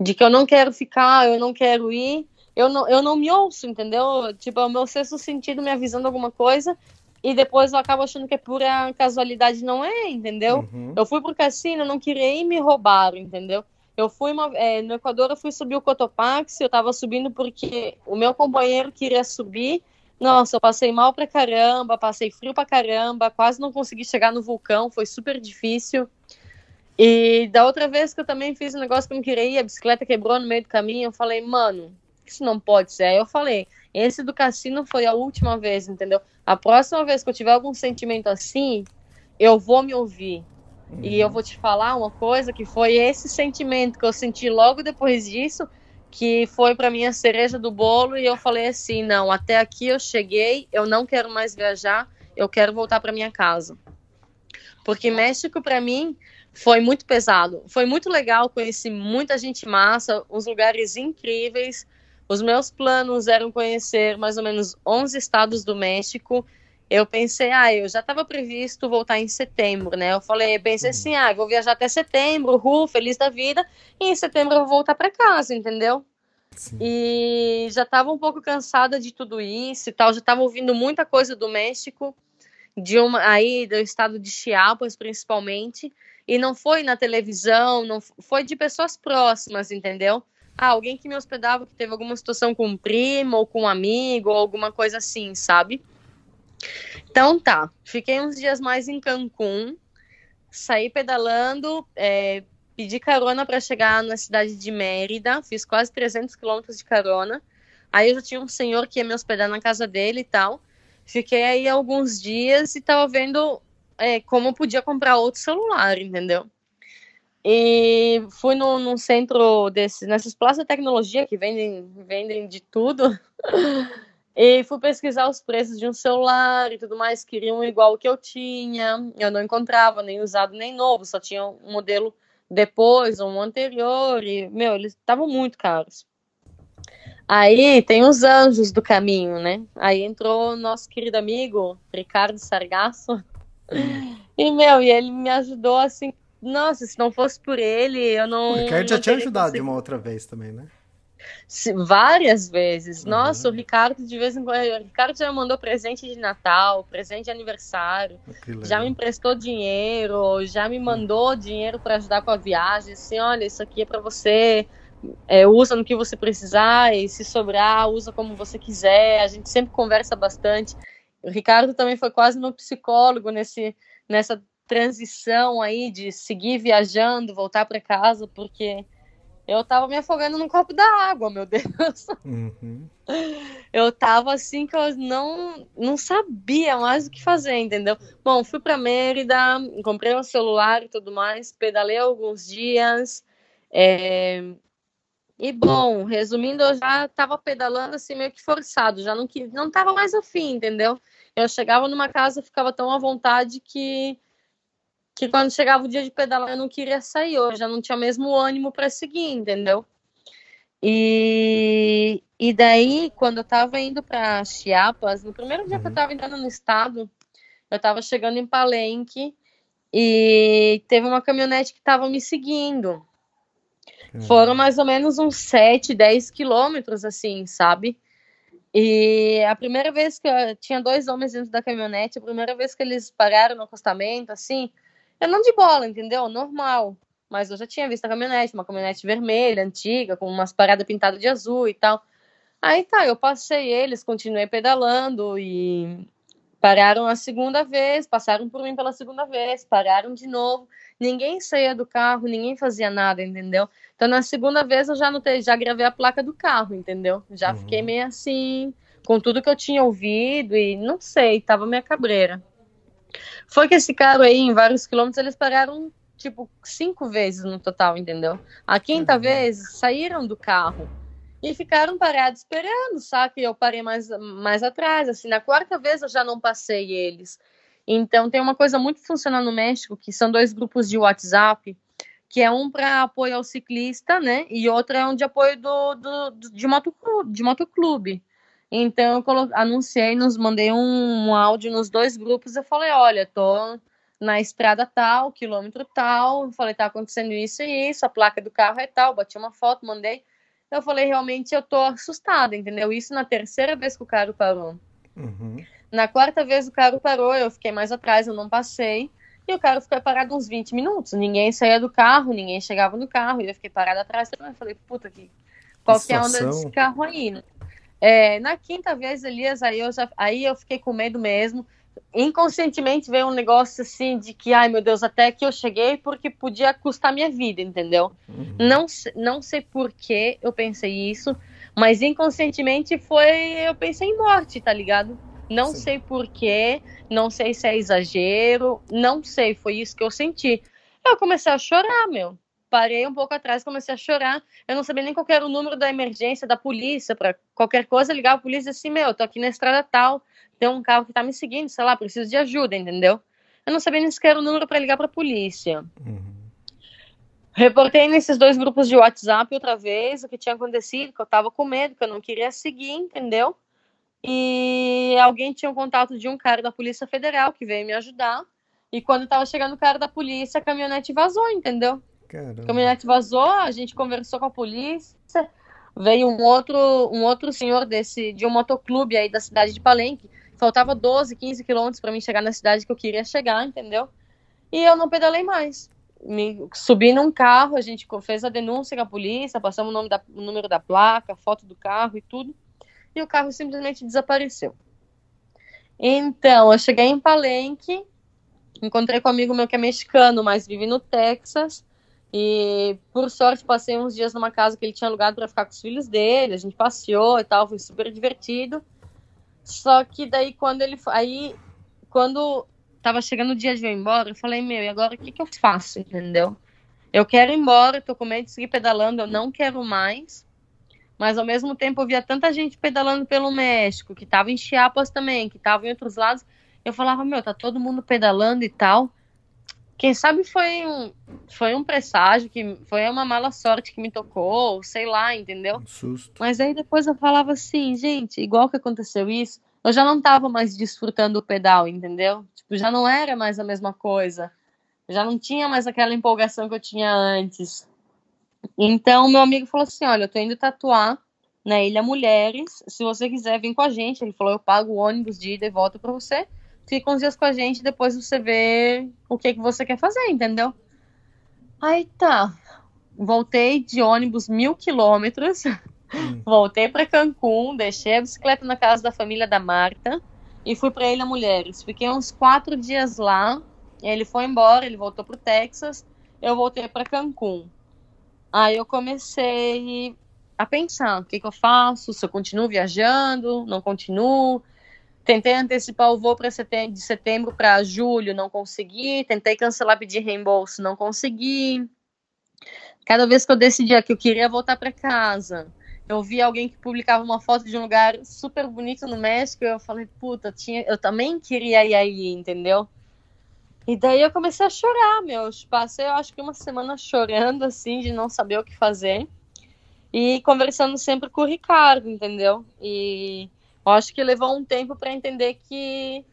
Speaker 5: de que eu não quero ficar, eu não quero ir, eu não, eu não me ouço, entendeu? Tipo, é o meu sexto sentido me avisando alguma coisa e depois eu acabo achando que é pura casualidade, não é, entendeu? Uhum. Eu fui pro cassino, não queria ir me roubaram, entendeu? Eu fui uma, é, no Equador, eu fui subir o Cotopaxi, eu tava subindo porque o meu companheiro queria subir. Nossa, eu passei mal pra caramba, passei frio pra caramba, quase não consegui chegar no vulcão, foi super difícil. E da outra vez que eu também fiz um negócio que eu não queria ir, a bicicleta quebrou no meio do caminho, eu falei, mano, isso não pode ser. Aí eu falei, esse do cassino foi a última vez, entendeu? A próxima vez que eu tiver algum sentimento assim, eu vou me ouvir. E eu vou te falar uma coisa que foi esse sentimento que eu senti logo depois disso, que foi para mim a cereja do bolo e eu falei assim, não, até aqui eu cheguei, eu não quero mais viajar, eu quero voltar para minha casa. Porque México para mim foi muito pesado, foi muito legal, conheci muita gente massa, uns lugares incríveis. Os meus planos eram conhecer mais ou menos 11 estados do México eu pensei, ah, eu já estava previsto voltar em setembro, né? Eu falei, pensei uhum. assim, ah, vou viajar até setembro, ru, feliz da vida, e em setembro eu vou voltar para casa, entendeu? Sim. E já estava um pouco cansada de tudo isso e tal, já estava ouvindo muita coisa do México, de uma aí do estado de Chiapas principalmente, e não foi na televisão, não foi de pessoas próximas, entendeu? Ah, alguém que me hospedava que teve alguma situação com um primo ou com um amigo ou alguma coisa assim, sabe? Então tá, fiquei uns dias mais em Cancún, saí pedalando, é, pedi carona para chegar na cidade de Mérida, fiz quase 300 quilômetros de carona. Aí eu já tinha um senhor que ia me hospedar na casa dele e tal. Fiquei aí alguns dias e tava vendo é, como podia comprar outro celular, entendeu? E fui no, num centro desses, nessas praças de tecnologia que vendem, vendem de tudo. E fui pesquisar os preços de um celular e tudo mais, queriam igual o que eu tinha. Eu não encontrava nem usado nem novo, só tinha um modelo depois, um anterior, e, meu, eles estavam muito caros. Aí tem os anjos do caminho, né? Aí entrou nosso querido amigo, Ricardo Sargasso. E, meu, e ele me ajudou assim. Nossa, se não fosse por ele, eu não.
Speaker 2: O Ricardo já tinha ajudado de uma outra vez também, né?
Speaker 5: várias vezes. Uhum. Nossa, o Ricardo, de vez em quando, o Ricardo já me mandou presente de Natal, presente de aniversário, já me emprestou dinheiro, já me mandou dinheiro para ajudar com a viagem. Assim, olha, isso aqui é para você, é, usa no que você precisar e se sobrar, usa como você quiser. A gente sempre conversa bastante. O Ricardo também foi quase meu psicólogo nesse, nessa transição aí de seguir viajando, voltar para casa, porque eu tava me afogando num copo d'água, meu Deus. Uhum. Eu tava assim que eu não, não sabia mais o que fazer, entendeu? Bom, fui para Mérida, comprei um celular e tudo mais, pedalei alguns dias. É... E bom, resumindo, eu já tava pedalando assim meio que forçado, já não, não tava mais afim, entendeu? Eu chegava numa casa, ficava tão à vontade que que quando chegava o dia de pedalar eu não queria sair, eu já não tinha mesmo ânimo para seguir, entendeu? E, e daí, quando eu tava indo para Chiapas, no primeiro dia uhum. que eu uhum. tava entrando no estado, eu tava chegando em Palenque e teve uma caminhonete que tava me seguindo. Uhum. Foram mais ou menos uns 7, 10 quilômetros, assim, sabe? E a primeira vez que eu tinha dois homens dentro da caminhonete, a primeira vez que eles pararam no acostamento, assim, eu não de bola, entendeu? Normal. Mas eu já tinha visto a caminhonete, uma caminhonete vermelha, antiga, com umas paradas pintadas de azul e tal. Aí tá, eu passei eles, continuei pedalando e pararam a segunda vez, passaram por mim pela segunda vez, pararam de novo. Ninguém saía do carro, ninguém fazia nada, entendeu? Então na segunda vez eu já notei, já gravei a placa do carro, entendeu? Já uhum. fiquei meio assim, com tudo que eu tinha ouvido e não sei, tava minha cabreira. Foi que esse carro aí, em vários quilômetros, eles pararam, tipo, cinco vezes no total, entendeu? A quinta uhum. vez, saíram do carro e ficaram parados esperando, sabe? Eu parei mais, mais atrás, assim. Na quarta vez eu já não passei eles. Então, tem uma coisa muito funcionando no México, que são dois grupos de WhatsApp, que é um para apoio ao ciclista, né? E outro é um de apoio do, do, do de, motoclube, de motoclube. Então, eu anunciei, nos mandei um, um áudio nos dois grupos. Eu falei: olha, tô na estrada tal, quilômetro tal. Eu falei: tá acontecendo isso e isso, a placa do carro é tal. Bati uma foto, mandei. Eu falei: realmente, eu tô assustada, entendeu? Isso na terceira vez que o carro parou. Uhum. Na quarta vez o carro parou, eu fiquei mais atrás, eu não passei. E o carro ficou parado uns 20 minutos. Ninguém saía do carro, ninguém chegava no carro. E eu fiquei parada atrás. Eu falei, puta que. Qual que é a onda desse carro aí, né? É, na quinta vez, Elias, aí eu, já, aí eu fiquei com medo mesmo. Inconscientemente veio um negócio assim de que, ai meu Deus, até que eu cheguei porque podia custar minha vida, entendeu? Uhum. Não, não sei por que eu pensei isso, mas inconscientemente foi, eu pensei em morte, tá ligado? Não Sim. sei por quê, não sei se é exagero, não sei, foi isso que eu senti. Eu comecei a chorar, meu parei um pouco atrás, comecei a chorar. Eu não sabia nem qual era o número da emergência da polícia, para qualquer coisa ligar a polícia assim, meu, tô aqui na estrada tal, tem um carro que tá me seguindo, sei lá, preciso de ajuda, entendeu? Eu não sabia nem sequer o número para ligar para a polícia. Uhum. Reportei nesses dois grupos de WhatsApp outra vez o que tinha acontecido, que eu tava com medo, que eu não queria seguir, entendeu? E alguém tinha um contato de um cara da Polícia Federal que veio me ajudar. E quando tava chegando o cara da polícia, a caminhonete vazou, entendeu? Caramba. A caminhonete vazou, a gente conversou com a polícia, veio um outro, um outro senhor desse de um motoclube aí da cidade de Palenque. Faltava 12, 15 quilômetros para mim chegar na cidade que eu queria chegar, entendeu? E eu não pedalei mais. Me, subi num carro, a gente fez a denúncia com a polícia, passamos o, nome da, o número da placa, foto do carro e tudo. E o carro simplesmente desapareceu. Então, eu cheguei em Palenque, encontrei com um amigo meu que é mexicano, mas vive no Texas. E por sorte passei uns dias numa casa que ele tinha alugado para ficar com os filhos dele. A gente passeou e tal, foi super divertido. Só que daí quando ele aí quando tava chegando o dia de eu ir embora, eu falei, meu, e agora o que que eu faço, entendeu? Eu quero ir embora, tô com medo de seguir pedalando, eu não quero mais. Mas ao mesmo tempo eu via tanta gente pedalando pelo México, que tava em Chiapas também, que tava em outros lados. Eu falava, meu, tá todo mundo pedalando e tal. Quem sabe foi um, foi um presságio, que foi uma mala sorte que me tocou, sei lá, entendeu? Um susto. Mas aí depois eu falava assim, gente, igual que aconteceu isso, eu já não tava mais desfrutando o pedal, entendeu? Tipo, já não era mais a mesma coisa. Já não tinha mais aquela empolgação que eu tinha antes. Então, meu amigo falou assim: Olha, eu tô indo tatuar na Ilha Mulheres. Se você quiser vir com a gente, ele falou: Eu pago o ônibus de ida e volta pra você. Fica uns dias com a gente, depois você vê o que, que você quer fazer, entendeu? Aí tá. Voltei de ônibus mil quilômetros. Hum. Voltei para Cancún, deixei a bicicleta na casa da família da Marta e fui para Ilha Mulheres. Fiquei uns quatro dias lá. Ele foi embora, ele voltou pro Texas. Eu voltei para Cancún. Aí eu comecei a pensar: o que, que eu faço? Se eu continuo viajando, não continuo. Tentei antecipar o voo para de setembro para julho, não consegui. Tentei cancelar, pedir reembolso, não consegui. Cada vez que eu decidia que eu queria voltar para casa, eu vi alguém que publicava uma foto de um lugar super bonito no México, e eu falei, puta, tinha, eu também queria ir aí, entendeu? E daí eu comecei a chorar, meu. Passei, eu acho que uma semana chorando, assim, de não saber o que fazer. E conversando sempre com o Ricardo, entendeu? E eu acho que levou um tempo para entender que,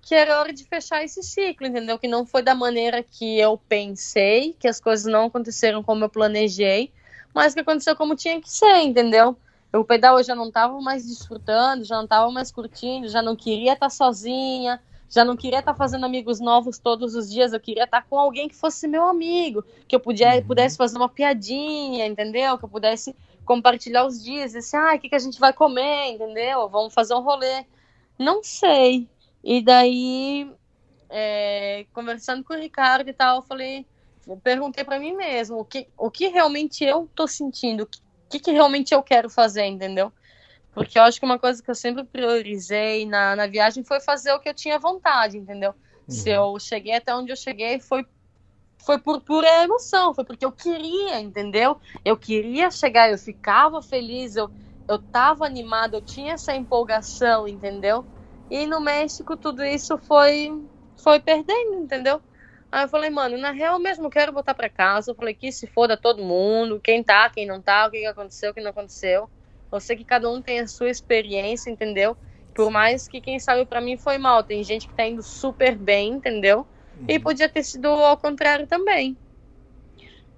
Speaker 5: que era hora de fechar esse ciclo, entendeu? Que não foi da maneira que eu pensei, que as coisas não aconteceram como eu planejei, mas que aconteceu como tinha que ser, entendeu? O pedal eu já não estava mais desfrutando, já não estava mais curtindo, já não queria estar tá sozinha, já não queria estar tá fazendo amigos novos todos os dias, eu queria estar tá com alguém que fosse meu amigo, que eu podia, uhum. pudesse fazer uma piadinha, entendeu? Que eu pudesse compartilhar os dias, assim, ah, o que, que a gente vai comer, entendeu? Vamos fazer um rolê. Não sei. E daí, é, conversando com o Ricardo e tal, eu falei, eu perguntei para mim mesmo o que, o que realmente eu tô sentindo, o que, que realmente eu quero fazer, entendeu? Porque eu acho que uma coisa que eu sempre priorizei na, na viagem foi fazer o que eu tinha vontade, entendeu? Uhum. Se eu cheguei até onde eu cheguei, foi, foi por pura emoção, foi porque eu queria, entendeu? Eu queria chegar, eu ficava feliz, eu, eu tava animada, eu tinha essa empolgação, entendeu? E no México tudo isso foi, foi perdendo, entendeu? Aí eu falei, mano, na real mesmo eu quero voltar para casa. Eu falei que se foda todo mundo, quem tá, quem não tá, o que, aconteceu, o que não aconteceu. Eu sei que cada um tem a sua experiência, entendeu? Por mais que quem sabe para mim foi mal. Tem gente que tá indo super bem, entendeu? Uhum. E podia ter sido ao contrário também.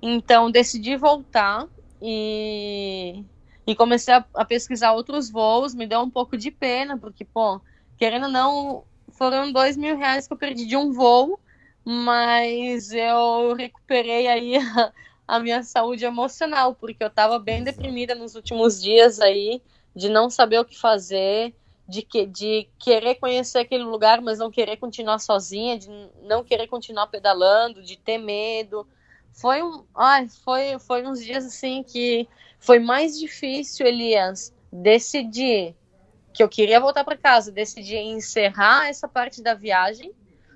Speaker 5: Então decidi voltar e, e comecei a, a pesquisar outros voos. Me deu um pouco de pena, porque, pô, querendo ou não, foram dois mil reais que eu perdi de um voo mas eu recuperei aí a, a, minha saúde emocional, porque eu estava bem deprimida nos últimos dias aí, de não saber o que fazer, de, que, de querer conhecer aquele lugar, mas não querer continuar sozinha, de não querer continuar pedalando, de ter medo. Foi um, ai, foi, foi uns dias assim que foi mais difícil, Elias, decidir que eu queria voltar para casa, decidir encerrar essa parte da viagem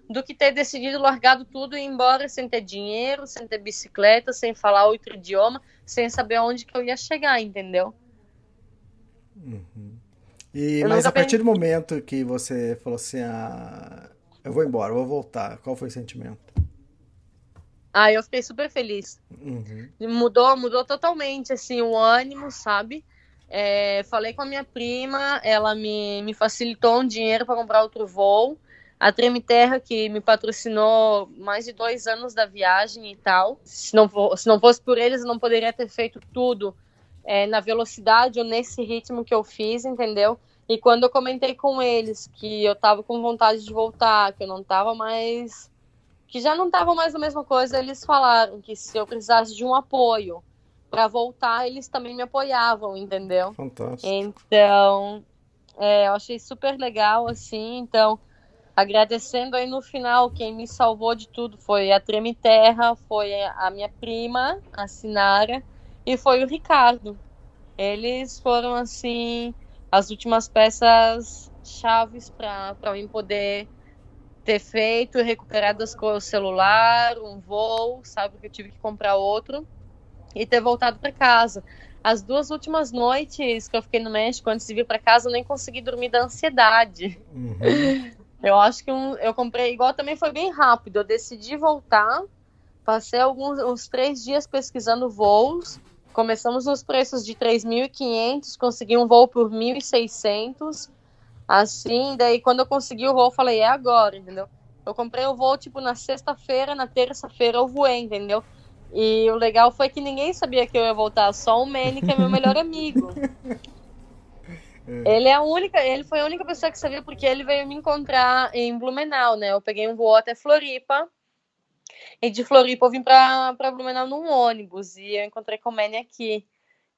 Speaker 5: do que ter decidido largado tudo e ir embora sem ter dinheiro, sem ter bicicleta, sem falar outro idioma, sem saber onde que eu ia chegar, entendeu?
Speaker 2: Uhum. E, mas a partir do momento que você falou assim, ah, eu vou embora, eu vou voltar, qual foi o sentimento?
Speaker 5: Ah, eu fiquei super feliz. Uhum. Mudou, mudou totalmente, assim, o ânimo, sabe? É, falei com a minha prima, ela me, me facilitou um dinheiro para comprar outro voo a Treme Terra, que me patrocinou mais de dois anos da viagem e tal. Se não, for, se não fosse por eles, eu não poderia ter feito tudo é, na velocidade ou nesse ritmo que eu fiz, entendeu? E quando eu comentei com eles que eu tava com vontade de voltar, que eu não tava mais. que já não tava mais a mesma coisa, eles falaram que se eu precisasse de um apoio para voltar, eles também me apoiavam, entendeu?
Speaker 2: Fantástico.
Speaker 5: Então, é, eu achei super legal, assim. Então, agradecendo aí no final, quem me salvou de tudo foi a Treme Terra, foi a minha prima, a Sinara, e foi o Ricardo. Eles foram, assim, as últimas peças chaves para eu poder ter feito, recuperado as coisas, o celular, um voo, sabe, que eu tive que comprar outro, e ter voltado para casa. As duas últimas noites que eu fiquei no México, antes de vir para casa, eu nem consegui dormir da ansiedade. Uhum. Eu acho que um, eu comprei igual também foi bem rápido. Eu decidi voltar, passei alguns uns três dias pesquisando voos. Começamos nos preços de 3.500, consegui um voo por 1.600. Assim, daí quando eu consegui o voo, eu falei, é agora, entendeu? Eu comprei o voo tipo na sexta-feira, na terça-feira eu voei, entendeu? E o legal foi que ninguém sabia que eu ia voltar, só o Manny, que é meu melhor amigo. Ele é a única, ele foi a única pessoa que sabia porque ele veio me encontrar em Blumenau, né? Eu peguei um voo até Floripa. E de Floripa eu vim para Blumenau num ônibus e eu encontrei com o Manny aqui.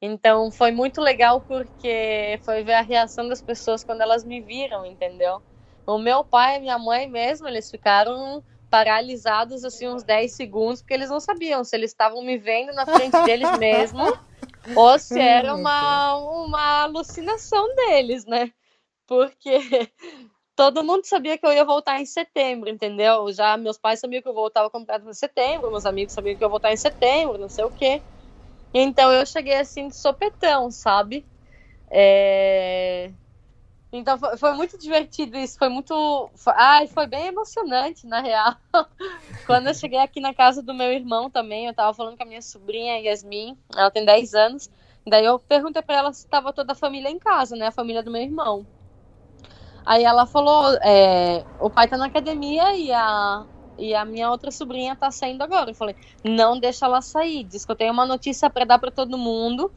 Speaker 5: Então foi muito legal porque foi ver a reação das pessoas quando elas me viram, entendeu? O meu pai e minha mãe mesmo, eles ficaram paralisados assim uns 10 segundos, porque eles não sabiam se eles estavam me vendo na frente deles mesmo ou se era uma, uma alucinação deles, né? Porque todo mundo sabia que eu ia voltar em setembro, entendeu? Já meus pais sabiam que eu voltava completo em setembro, meus amigos sabiam que eu ia voltar em setembro, não sei o quê. Então eu cheguei assim de sopetão, sabe? É... Então foi, foi, muito divertido isso, foi muito. Foi, ai, foi bem emocionante, na real. Quando eu cheguei aqui na casa do meu irmão também, eu tava falando com a minha sobrinha Yasmin, ela tem 10 anos. Daí eu perguntei para ela se estava toda a família em casa, né? A família do meu irmão. Aí ela falou: é, o pai tá na academia e a, e a minha outra sobrinha tá saindo agora. Eu falei: não deixa ela sair. Diz que eu tenho uma notícia para dar para todo mundo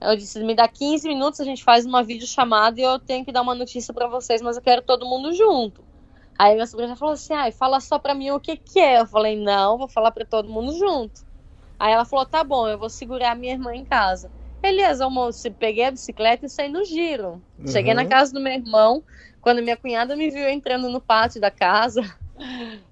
Speaker 5: eu disse, me dá 15 minutos, a gente faz uma videochamada e eu tenho que dar uma notícia para vocês, mas eu quero todo mundo junto. Aí minha sobrinha falou assim, ai, fala só pra mim o que que é. Eu falei, não, vou falar para todo mundo junto. Aí ela falou, tá bom, eu vou segurar a minha irmã em casa. Beleza, almoço, peguei a bicicleta e saí no giro. Uhum. Cheguei na casa do meu irmão, quando minha cunhada me viu entrando no pátio da casa,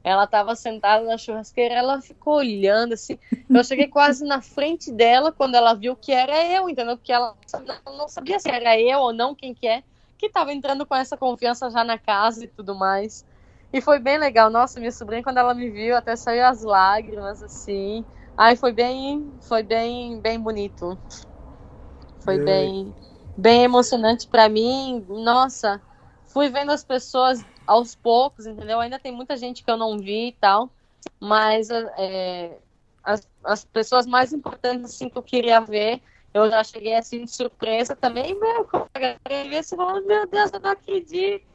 Speaker 5: ela estava sentada na churrasqueira, ela ficou olhando assim. Eu cheguei quase na frente dela quando ela viu que era eu, entendeu? Porque ela não sabia se era eu ou não, quem que é, que estava entrando com essa confiança já na casa e tudo mais. E foi bem legal. Nossa, minha sobrinha, quando ela me viu, até saiu as lágrimas, assim. Ai, foi bem, foi bem, bem bonito. Foi bem, bem emocionante para mim. Nossa, fui vendo as pessoas aos poucos, entendeu? Ainda tem muita gente que eu não vi e tal, mas é, as, as pessoas mais importantes assim, que eu queria ver, eu já cheguei assim de surpresa também, meu, vi você falando, meu Deus, eu não acredito,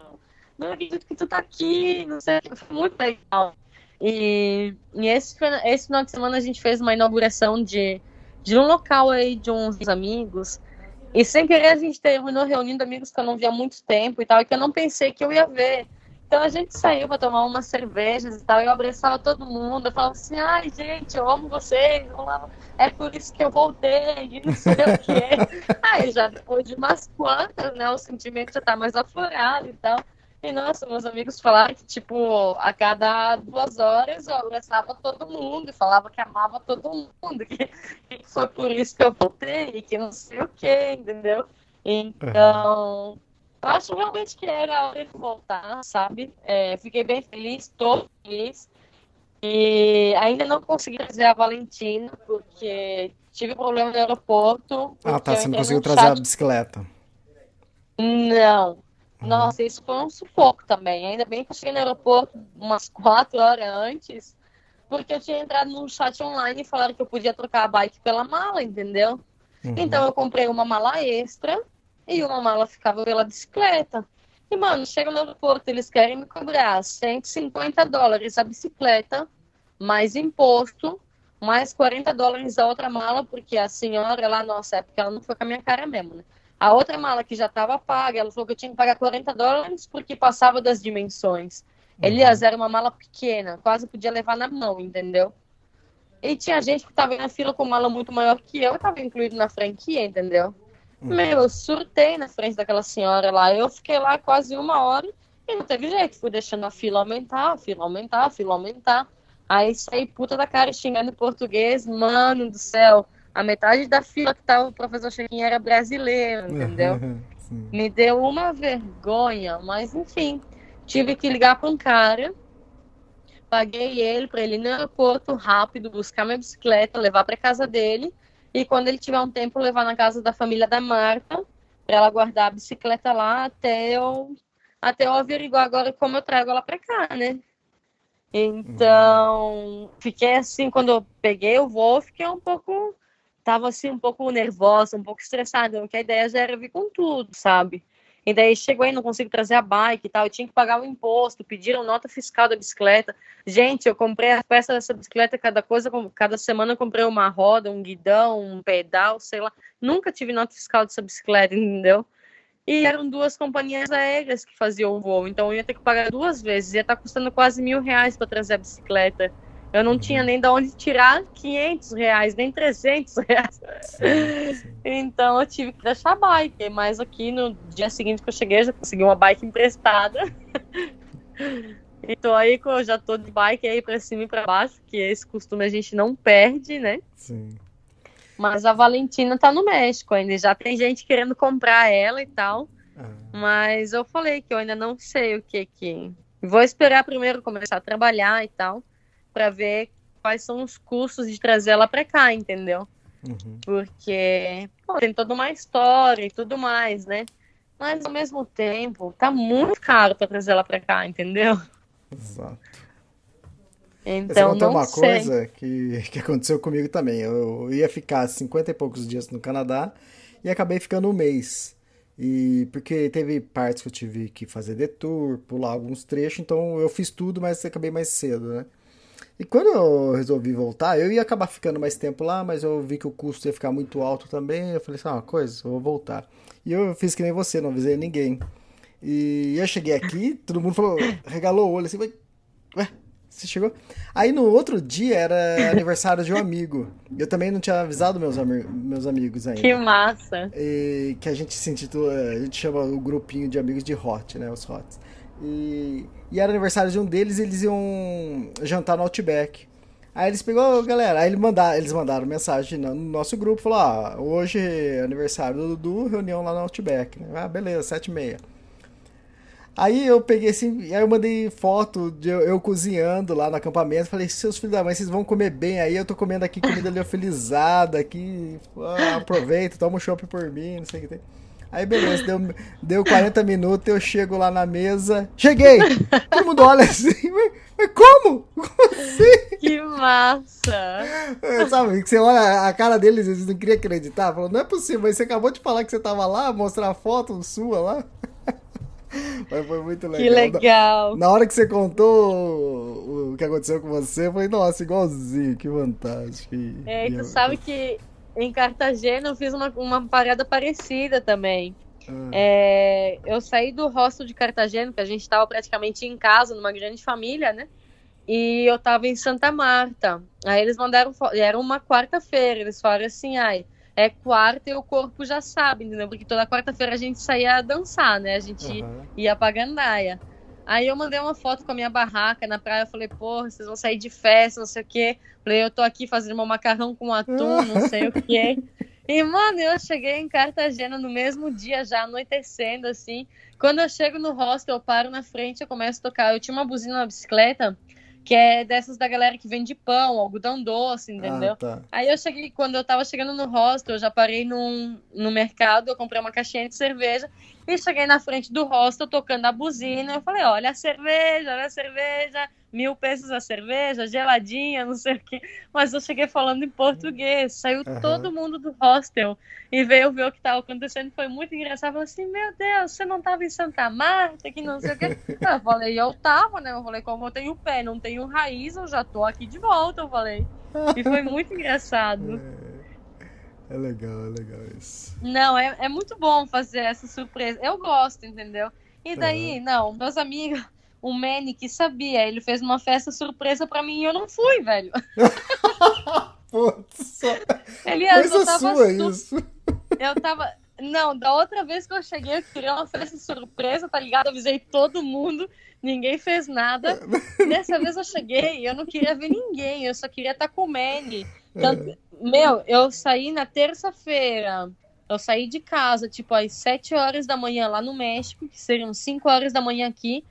Speaker 5: não acredito que tu tá aqui, não sei, foi muito legal. E, e esse, esse final de semana a gente fez uma inauguração de, de um local aí de uns amigos, e sem querer a gente terminou reunindo amigos que eu não via há muito tempo e tal, e que eu não pensei que eu ia ver. Então a gente saiu para tomar umas cervejas e tal, e eu abraçava todo mundo, eu falava assim, ai gente, eu amo vocês, é por isso que eu voltei, e não sei o quê. Aí já depois de umas quantas, né, o sentimento já tá mais aflorado e tal. E nossa, meus amigos falaram que, tipo, a cada duas horas eu abraçava todo mundo falava que amava todo mundo, que, que foi por isso que eu voltei, que não sei o quê, entendeu? Então, eu acho realmente que era hora de voltar, sabe? É, fiquei bem feliz, estou feliz. E ainda não consegui trazer a Valentina, porque tive problema no aeroporto.
Speaker 2: Ah, tá. Você não conseguiu trazer a bicicleta.
Speaker 5: Não. Uhum. Nossa, isso foi um sufoco também. Ainda bem que eu cheguei no aeroporto umas quatro horas antes, porque eu tinha entrado num chat online e falaram que eu podia trocar a bike pela mala, entendeu? Uhum. Então eu comprei uma mala extra e uma mala ficava pela bicicleta. E, mano, chega no aeroporto, eles querem me cobrar 150 dólares a bicicleta, mais imposto, mais 40 dólares a outra mala, porque a senhora lá, nossa época, ela não foi com a minha cara mesmo, né? A outra mala que já estava paga, ela falou que eu tinha que pagar 40 dólares porque passava das dimensões. Uhum. Elias, era uma mala pequena, quase podia levar na mão, entendeu? E tinha gente que estava na fila com mala muito maior que eu, estava incluído na franquia, entendeu? Uhum. Meu, eu surtei na frente daquela senhora lá. Eu fiquei lá quase uma hora e não teve jeito. Fui deixando a fila aumentar, a fila aumentar, a fila aumentar. Aí saí puta da cara xingando em português. Mano do céu, a metade da fila que tava o professor Chequinho era brasileiro, entendeu? Me deu uma vergonha, mas enfim. Tive que ligar para um cara. Paguei ele para ele ir no aeroporto rápido, buscar minha bicicleta, levar para casa dele e quando ele tiver um tempo, levar na casa da família da Marta, para ela guardar a bicicleta lá até eu, até eu averiguar agora como eu trago ela para cá, né? Então, fiquei assim, quando eu peguei o voo, fiquei um pouco, tava assim, um pouco nervosa, um pouco estressada, porque a ideia já era vir com tudo, sabe? E daí chegou aí, não consigo trazer a bike e tal, eu tinha que pagar o imposto, pediram nota fiscal da bicicleta. Gente, eu comprei a peça dessa bicicleta, cada coisa, cada semana eu comprei uma roda, um guidão, um pedal, sei lá. Nunca tive nota fiscal dessa bicicleta, entendeu? E eram duas companhias aéreas que faziam o voo, então eu ia ter que pagar duas vezes, ia estar tá custando quase mil reais para trazer a bicicleta. Eu não tinha nem de onde tirar 500 reais, nem 300 reais. Sim. Então eu tive que deixar a bike. Mas aqui no dia seguinte que eu cheguei, eu já consegui uma bike emprestada. e tô aí, eu já tô de bike aí pra cima e pra baixo, que esse costume a gente não perde, né?
Speaker 2: Sim.
Speaker 5: Mas a Valentina tá no México ainda. Já tem gente querendo comprar ela e tal. Ah. Mas eu falei que eu ainda não sei o que que. Vou esperar primeiro começar a trabalhar e tal para ver quais são os custos de trazer ela para cá, entendeu? Uhum. Porque pô, tem toda uma história e tudo mais, né? Mas ao mesmo tempo, tá muito caro para trazer ela para cá, entendeu?
Speaker 2: Exato.
Speaker 5: Então,
Speaker 2: não uma
Speaker 5: sei.
Speaker 2: coisa que, que aconteceu comigo também. Eu ia ficar 50 e poucos dias no Canadá e acabei ficando um mês. E porque teve partes que eu tive que fazer detour, pular alguns trechos, então eu fiz tudo, mas acabei mais cedo, né? E quando eu resolvi voltar, eu ia acabar ficando mais tempo lá, mas eu vi que o custo ia ficar muito alto também. Eu falei assim: ah, uma coisa, eu vou voltar. E eu fiz que nem você, não avisei ninguém. E eu cheguei aqui, todo mundo falou, regalou o olho assim, ué, você chegou? Aí no outro dia era aniversário de um amigo. Eu também não tinha avisado meus, ami meus amigos ainda.
Speaker 5: Que massa!
Speaker 2: E, que a gente se intitula, a gente chama o grupinho de amigos de Hot, né? Os Hots. E, e era aniversário de um deles, eles iam jantar no Outback. Aí eles pegou, galera, aí eles mandaram, eles mandaram mensagem no nosso grupo, falou, ah, hoje é aniversário do Dudu, reunião lá no Outback. Né? Ah, beleza, sete e meia. Aí eu peguei assim, aí eu mandei foto de eu, eu, cozinhando lá no acampamento. Falei, seus filhos da mãe, vocês vão comer bem aí. Eu tô comendo aqui comida liofilizada aqui. Ah, aproveita, toma um chopp por mim, não sei o que tem. Aí beleza, deu, deu 40 minutos, eu chego lá na mesa. Cheguei! Todo mundo olha assim, mas, como? Como assim?
Speaker 5: Que massa!
Speaker 2: É, sabe, que você olha a cara deles, eles não queriam acreditar. Falou, não é possível, mas você acabou de falar que você tava lá, mostrar a foto sua lá. Mas foi muito legal.
Speaker 5: Que legal.
Speaker 2: Na, hora que você contou o, que aconteceu com você, eu falei, nossa, igualzinho, que fantástico.
Speaker 5: é, e tu sabe que em Cartagena eu fiz uma, uma parada parecida também. Hum. É, eu saí do hostel de Cartagena, que a gente estava praticamente em casa, numa grande família, né? E eu estava em Santa Marta. Aí eles mandaram, era uma quarta-feira, eles falaram assim, ai, é quarta e o corpo já sabe, entendeu? Porque toda quarta-feira a gente saía dançar, né? A gente uhum. ia pra gandaia. Aí eu mandei uma foto com a minha barraca na praia. Eu falei, porra, vocês vão sair de festa, não sei o quê. Falei, eu tô aqui fazendo meu macarrão com atum, não sei o quê. E, mano, eu cheguei em Cartagena no mesmo dia, já anoitecendo, assim. Quando eu chego no hostel, eu paro na frente, eu começo a tocar. Eu tinha uma buzina na bicicleta que é dessas da galera que vende pão, algodão doce, entendeu? Ah, tá. Aí eu cheguei, quando eu tava chegando no hostel, eu já parei num, no mercado, eu comprei uma caixinha de cerveja e cheguei na frente do hostel tocando a buzina. Eu falei: olha a cerveja, olha a cerveja mil pesos a cerveja, geladinha, não sei o quê. Mas eu cheguei falando em português. Saiu uhum. todo mundo do hostel e veio ver o que estava acontecendo. Foi muito engraçado. Falei assim: Meu Deus, você não estava em Santa Marta, que não sei o quê. Eu falei: Eu tava, né? Eu falei: Como eu tenho pé, não tenho raiz, eu já tô aqui de volta. Eu falei. E foi muito engraçado.
Speaker 2: É, é legal, é legal isso.
Speaker 5: Não, é, é muito bom fazer essa surpresa. Eu gosto, entendeu? E daí, uhum. não, meus amigos o Manny que sabia. Ele fez uma festa surpresa para mim e eu não fui, velho.
Speaker 2: Putz, Coisa
Speaker 5: eu tava
Speaker 2: sua su... isso.
Speaker 5: Eu tava. Não, da outra vez que eu cheguei, eu queria uma festa surpresa, tá ligado? Eu avisei todo mundo, ninguém fez nada. Dessa vez eu cheguei, eu não queria ver ninguém, eu só queria estar tá com o Manny. Tanto... Meu, eu saí na terça-feira. Eu saí de casa, tipo, às 7 horas da manhã lá no México, que seriam 5 horas da manhã aqui.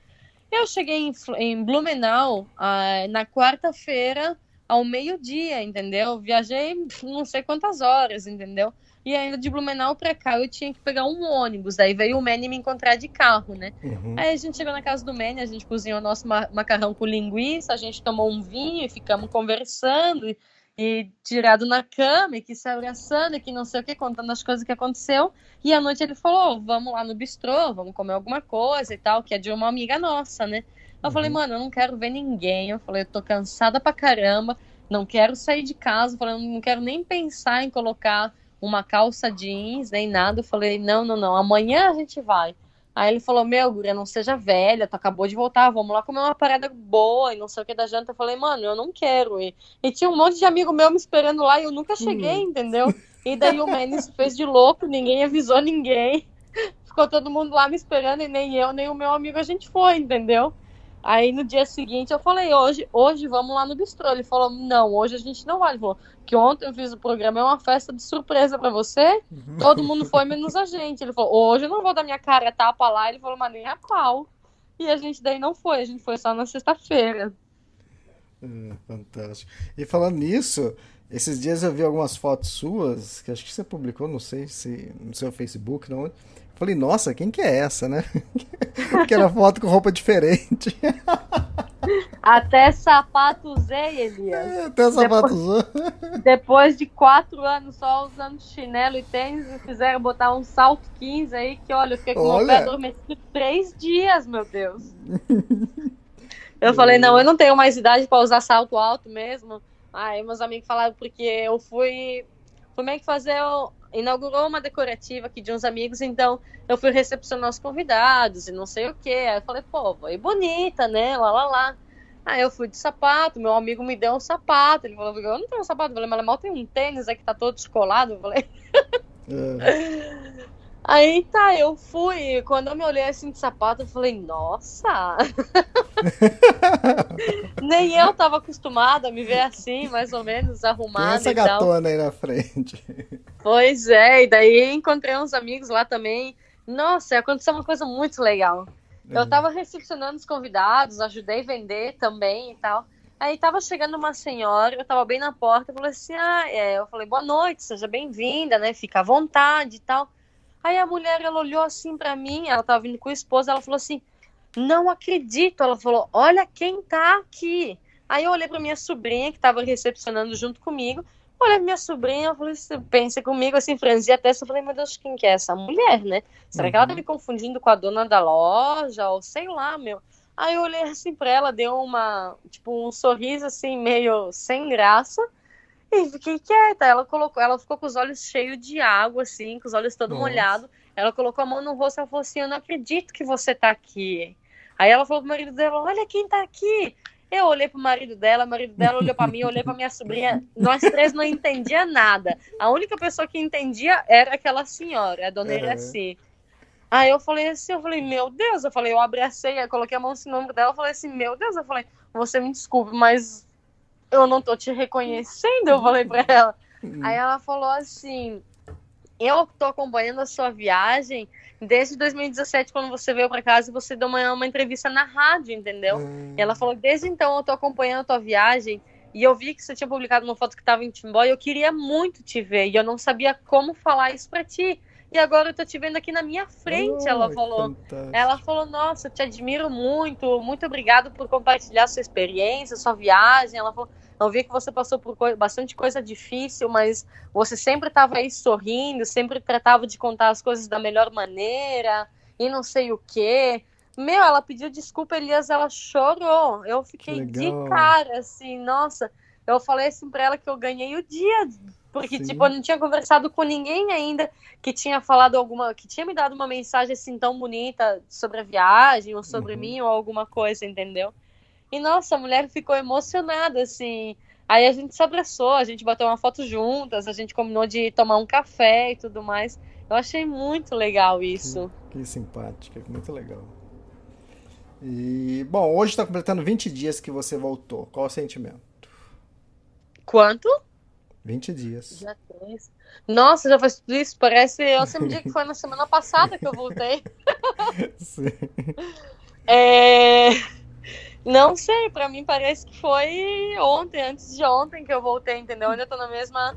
Speaker 5: Eu cheguei em, em Blumenau ah, na quarta-feira ao meio-dia, entendeu? Viajei não sei quantas horas, entendeu? E ainda de Blumenau para cá eu tinha que pegar um ônibus. Daí veio o Manny me encontrar de carro, né? Uhum. Aí a gente chegou na casa do Manny, a gente cozinhou nosso macarrão com linguiça, a gente tomou um vinho e ficamos conversando. E, e tirado na cama, e que se abraçando, e que não sei o que, contando as coisas que aconteceu. E à noite ele falou: vamos lá no bistrô, vamos comer alguma coisa e tal, que é de uma amiga nossa, né? Eu uhum. falei, mano, eu não quero ver ninguém. Eu falei, eu tô cansada pra caramba, não quero sair de casa. Eu falei, eu não quero nem pensar em colocar uma calça jeans, nem nada. Eu falei, não, não, não, amanhã a gente vai. Aí ele falou, meu, guria, não seja velha, tu acabou de voltar, vamos lá comer uma parada boa e não sei o que da janta. Eu falei, mano, eu não quero. E, e tinha um monte de amigo meu me esperando lá e eu nunca cheguei, uhum. entendeu? E daí o Menes fez de louco, ninguém avisou ninguém. Ficou todo mundo lá me esperando e nem eu, nem o meu amigo a gente foi, entendeu? Aí no dia seguinte eu falei, hoje, hoje vamos lá no bistrô. Ele falou, não, hoje a gente não vai. Ele falou, que ontem eu fiz o programa, é uma festa de surpresa para você. Uhum. Todo mundo foi, menos a gente. Ele falou, hoje eu não vou dar minha cara tapa lá. Ele falou, mas nem a pau. E a gente daí não foi, a gente foi só na sexta-feira.
Speaker 2: É, fantástico. E falando nisso, esses dias eu vi algumas fotos suas, que acho que você publicou, não sei se no seu Facebook, não. Falei, nossa, quem que é essa, né? que era foto com roupa diferente.
Speaker 5: Até sapato usei, Elias. É,
Speaker 2: até sapato
Speaker 5: usou. Depois de quatro anos só usando chinelo e tênis, me fizeram botar um salto 15 aí, que olha, eu fiquei com olha. o pé adormecido três dias, meu Deus. Eu falei, não, eu não tenho mais idade para usar salto alto mesmo. Aí meus amigos falaram, porque eu fui, fui meio que fazer inaugurou uma decorativa aqui de uns amigos, então eu fui recepcionar os convidados e não sei o que. Aí eu falei, pô, foi bonita, né? Lá, lá, lá. Aí eu fui de sapato, meu amigo me deu um sapato. Ele falou, eu não tenho um sapato. Eu falei, mas mal tem um tênis aí que tá todo descolado. Eu falei. É. Aí tá, eu fui. Quando eu me olhei assim de sapato, eu falei, nossa! Nem eu tava acostumada a me ver assim, mais ou menos, arrumada. Tem
Speaker 2: essa gatona aí na frente.
Speaker 5: Pois é, e daí encontrei uns amigos lá também. Nossa, aconteceu uma coisa muito legal. Eu uhum. tava recepcionando os convidados, ajudei a vender também e tal. Aí tava chegando uma senhora, eu tava bem na porta, eu falei assim, ah, é. eu falei, boa noite, seja bem-vinda, né? Fica à vontade e tal. Aí a mulher, ela olhou assim para mim, ela tava vindo com o esposo, ela falou assim: "Não acredito". Ela falou: "Olha quem tá aqui". Aí eu olhei para minha sobrinha que tava recepcionando junto comigo. Olha minha sobrinha, eu falei, pensa comigo assim, franzi a testa, eu falei, meu Deus, quem que é essa mulher, né? Será uhum. que ela tá uhum. me confundindo com a dona da loja, ou sei lá, meu. Aí eu olhei assim pra ela, deu uma, tipo, um sorriso assim, meio sem graça. E fiquei quieta. Ela colocou, ela ficou com os olhos cheios de água, assim, com os olhos todo molhados. Ela colocou a mão no rosto e falou assim: Eu não acredito que você tá aqui. Aí ela falou pro marido dela: Olha quem tá aqui. Eu olhei pro marido dela, o marido dela olhou para mim, eu olhei para minha sobrinha. Nós três não entendia nada. A única pessoa que entendia era aquela senhora, a dona Iraci. Aí eu falei assim, eu falei, meu Deus, eu falei, eu abracei, eu coloquei a mão no ombro dela, eu falei assim, meu Deus, eu falei, você me desculpe, mas eu não tô te reconhecendo, eu falei pra ela. Uhum. Aí ela falou assim, eu tô acompanhando a sua viagem desde 2017, quando você veio para casa e você deu uma, uma entrevista na rádio, entendeu? E ela falou, desde então eu tô acompanhando a tua viagem e eu vi que você tinha publicado uma foto que tava em Timbó e eu queria muito te ver e eu não sabia como falar isso para ti. E agora eu tô te vendo aqui na minha frente, oh, ela falou. Fantástico. Ela falou, nossa, eu te admiro muito, muito obrigado por compartilhar sua experiência, sua viagem. Ela falou, eu vi que você passou por co bastante coisa difícil, mas você sempre estava aí sorrindo, sempre tratava de contar as coisas da melhor maneira e não sei o quê. Meu, ela pediu desculpa, Elias, ela chorou. Eu fiquei de cara, assim, nossa. Eu falei assim pra ela que eu ganhei o dia, porque, Sim. tipo, eu não tinha conversado com ninguém ainda que tinha falado alguma, que tinha me dado uma mensagem assim tão bonita sobre a viagem, ou sobre uhum. mim, ou alguma coisa, entendeu? E nossa, a mulher ficou emocionada, assim. Aí a gente se abraçou, a gente bateu uma foto juntas, a gente combinou de tomar um café e tudo mais. Eu achei muito legal isso.
Speaker 2: Que, que simpática, muito legal. E, bom, hoje está completando 20 dias que você voltou. Qual o sentimento?
Speaker 5: Quanto?
Speaker 2: 20 dias.
Speaker 5: Já fez. Nossa, já faz tudo isso? Parece. Eu sempre digo que foi na semana passada que eu voltei. Sim. É. Não sei, para mim parece que foi ontem, antes de ontem que eu voltei, entendeu? Eu ainda tô na mesma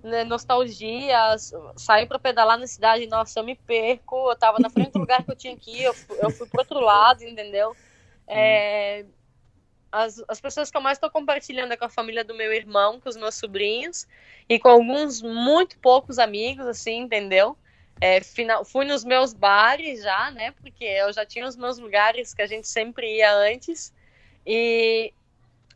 Speaker 5: né, nostalgia, saí para pedalar na cidade, nossa, eu me perco, eu tava na frente do lugar que eu tinha que ir, eu fui, eu fui pro outro lado, entendeu? É, as, as pessoas que eu mais estou compartilhando é com a família do meu irmão, com os meus sobrinhos e com alguns muito poucos amigos, assim, entendeu? É, final, fui nos meus bares já, né? Porque eu já tinha os meus lugares que a gente sempre ia antes. E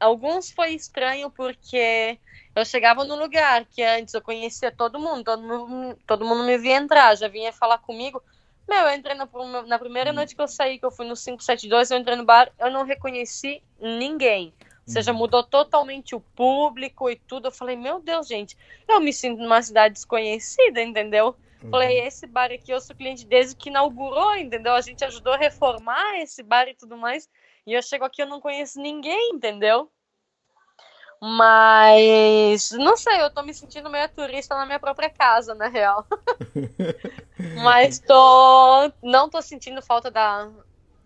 Speaker 5: alguns foi estranho porque eu chegava no lugar que antes eu conhecia todo mundo, todo mundo, todo mundo me via entrar, já vinha falar comigo. Meu, eu entrei na, na primeira noite que eu saí, que eu fui no 572, eu entrei no bar, eu não reconheci ninguém. Ou seja, uhum. mudou totalmente o público e tudo. Eu falei, meu Deus, gente, eu me sinto numa cidade desconhecida, entendeu? Uhum. Falei, esse bar aqui eu sou cliente desde que inaugurou, entendeu? A gente ajudou a reformar esse bar e tudo mais. E eu chego aqui eu não conheço ninguém, entendeu? Mas não sei, eu tô me sentindo meio turista na minha própria casa, na real. Mas tô não tô sentindo falta da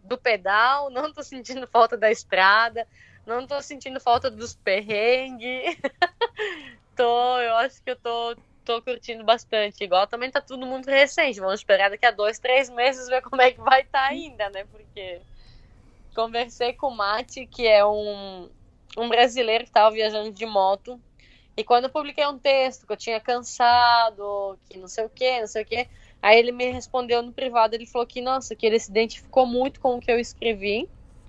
Speaker 5: do pedal, não tô sentindo falta da estrada, não tô sentindo falta dos perrengues. tô, eu acho que eu tô tô curtindo bastante. Igual também tá tudo muito recente. Vamos esperar daqui a dois, três meses ver como é que vai estar tá ainda, né? Porque conversei com o Mate, que é um, um brasileiro que estava viajando de moto. E quando eu publiquei um texto que eu tinha cansado, que não sei o que, não sei o que, aí ele me respondeu no privado, ele falou que, nossa, que ele se identificou muito com o que eu escrevi.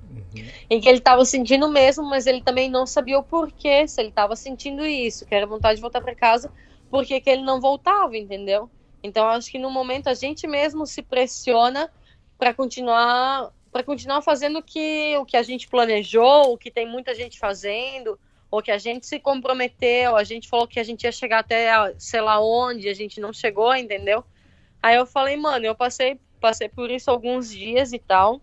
Speaker 5: Uhum. E que ele estava sentindo mesmo, mas ele também não sabia o porquê, se ele estava sentindo isso, que era vontade de voltar para casa, porque que ele não voltava, entendeu? Então acho que no momento a gente mesmo se pressiona para continuar para continuar fazendo o que, o que a gente planejou, o que tem muita gente fazendo, ou que a gente se comprometeu, a gente falou que a gente ia chegar até sei lá onde, a gente não chegou, entendeu? Aí eu falei, mano, eu passei, passei por isso alguns dias e tal.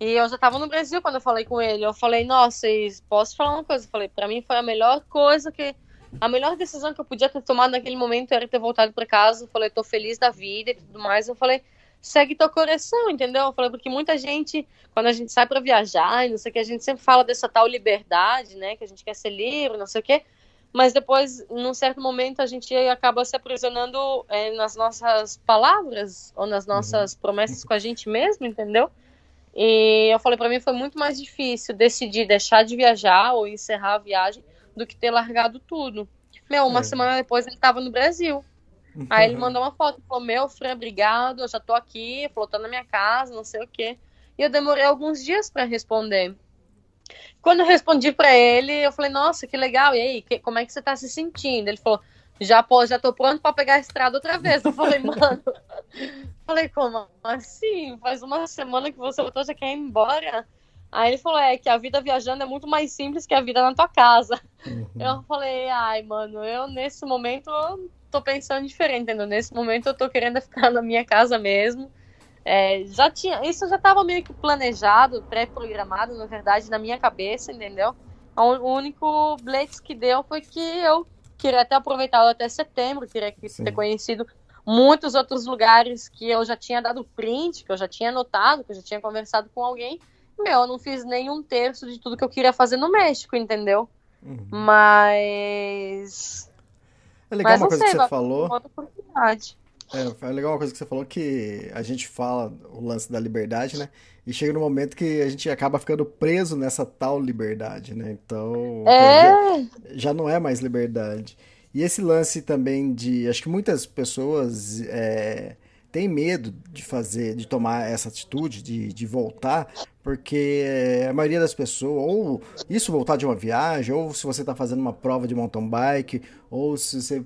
Speaker 5: E eu já tava no Brasil quando eu falei com ele. Eu falei, nossa, posso falar uma coisa? Eu falei, para mim foi a melhor coisa que. A melhor decisão que eu podia ter tomado naquele momento era ter voltado para casa. Eu falei, tô feliz da vida e tudo mais. Eu falei, segue tua coração, entendeu? Eu falei, porque muita gente, quando a gente sai para viajar e não sei o que, a gente sempre fala dessa tal liberdade, né? Que a gente quer ser livre, não sei o que. Mas depois, num certo momento, a gente acaba se aprisionando é, nas nossas palavras ou nas nossas uhum. promessas com a gente mesmo, entendeu? E eu falei, para mim foi muito mais difícil decidir deixar de viajar ou encerrar a viagem do que ter largado tudo. Meu, uma é. semana depois ele estava no Brasil. Aí ele mandou uma foto, falou, meu, Fran, obrigado, eu já tô aqui, falou, tá na minha casa, não sei o quê. E eu demorei alguns dias para responder. Quando eu respondi para ele, eu falei, nossa, que legal, e aí, que, como é que você tá se sentindo? Ele falou, já, pô, já tô pronto para pegar a estrada outra vez. Eu falei, mano, falei, como assim? Faz uma semana que você voltou, já quer ir embora? Aí ele falou, é que a vida viajando é muito mais simples que a vida na tua casa. Uhum. Eu falei, ai, mano, eu nesse momento tô pensando diferente, entendeu? Nesse momento eu tô querendo ficar na minha casa mesmo. É, já tinha, isso já estava meio que planejado, pré-programado, na verdade, na minha cabeça, entendeu? O único blitz que deu foi que eu queria ter aproveitado até setembro, queria ter conhecido muitos outros lugares que eu já tinha dado print, que eu já tinha anotado, que eu já tinha conversado com alguém. Meu, eu não fiz nenhum terço de tudo que eu queria fazer no México, entendeu? Uhum. Mas
Speaker 2: é legal Mas uma coisa sei, que você falou. É, é legal uma coisa que você falou que a gente fala o lance da liberdade, né? E chega no momento que a gente acaba ficando preso nessa tal liberdade, né? Então
Speaker 5: é.
Speaker 2: já, já não é mais liberdade. E esse lance também de. Acho que muitas pessoas é, têm medo de fazer, de tomar essa atitude, de, de voltar, porque a maioria das pessoas, ou isso voltar de uma viagem, ou se você está fazendo uma prova de mountain bike, ou se você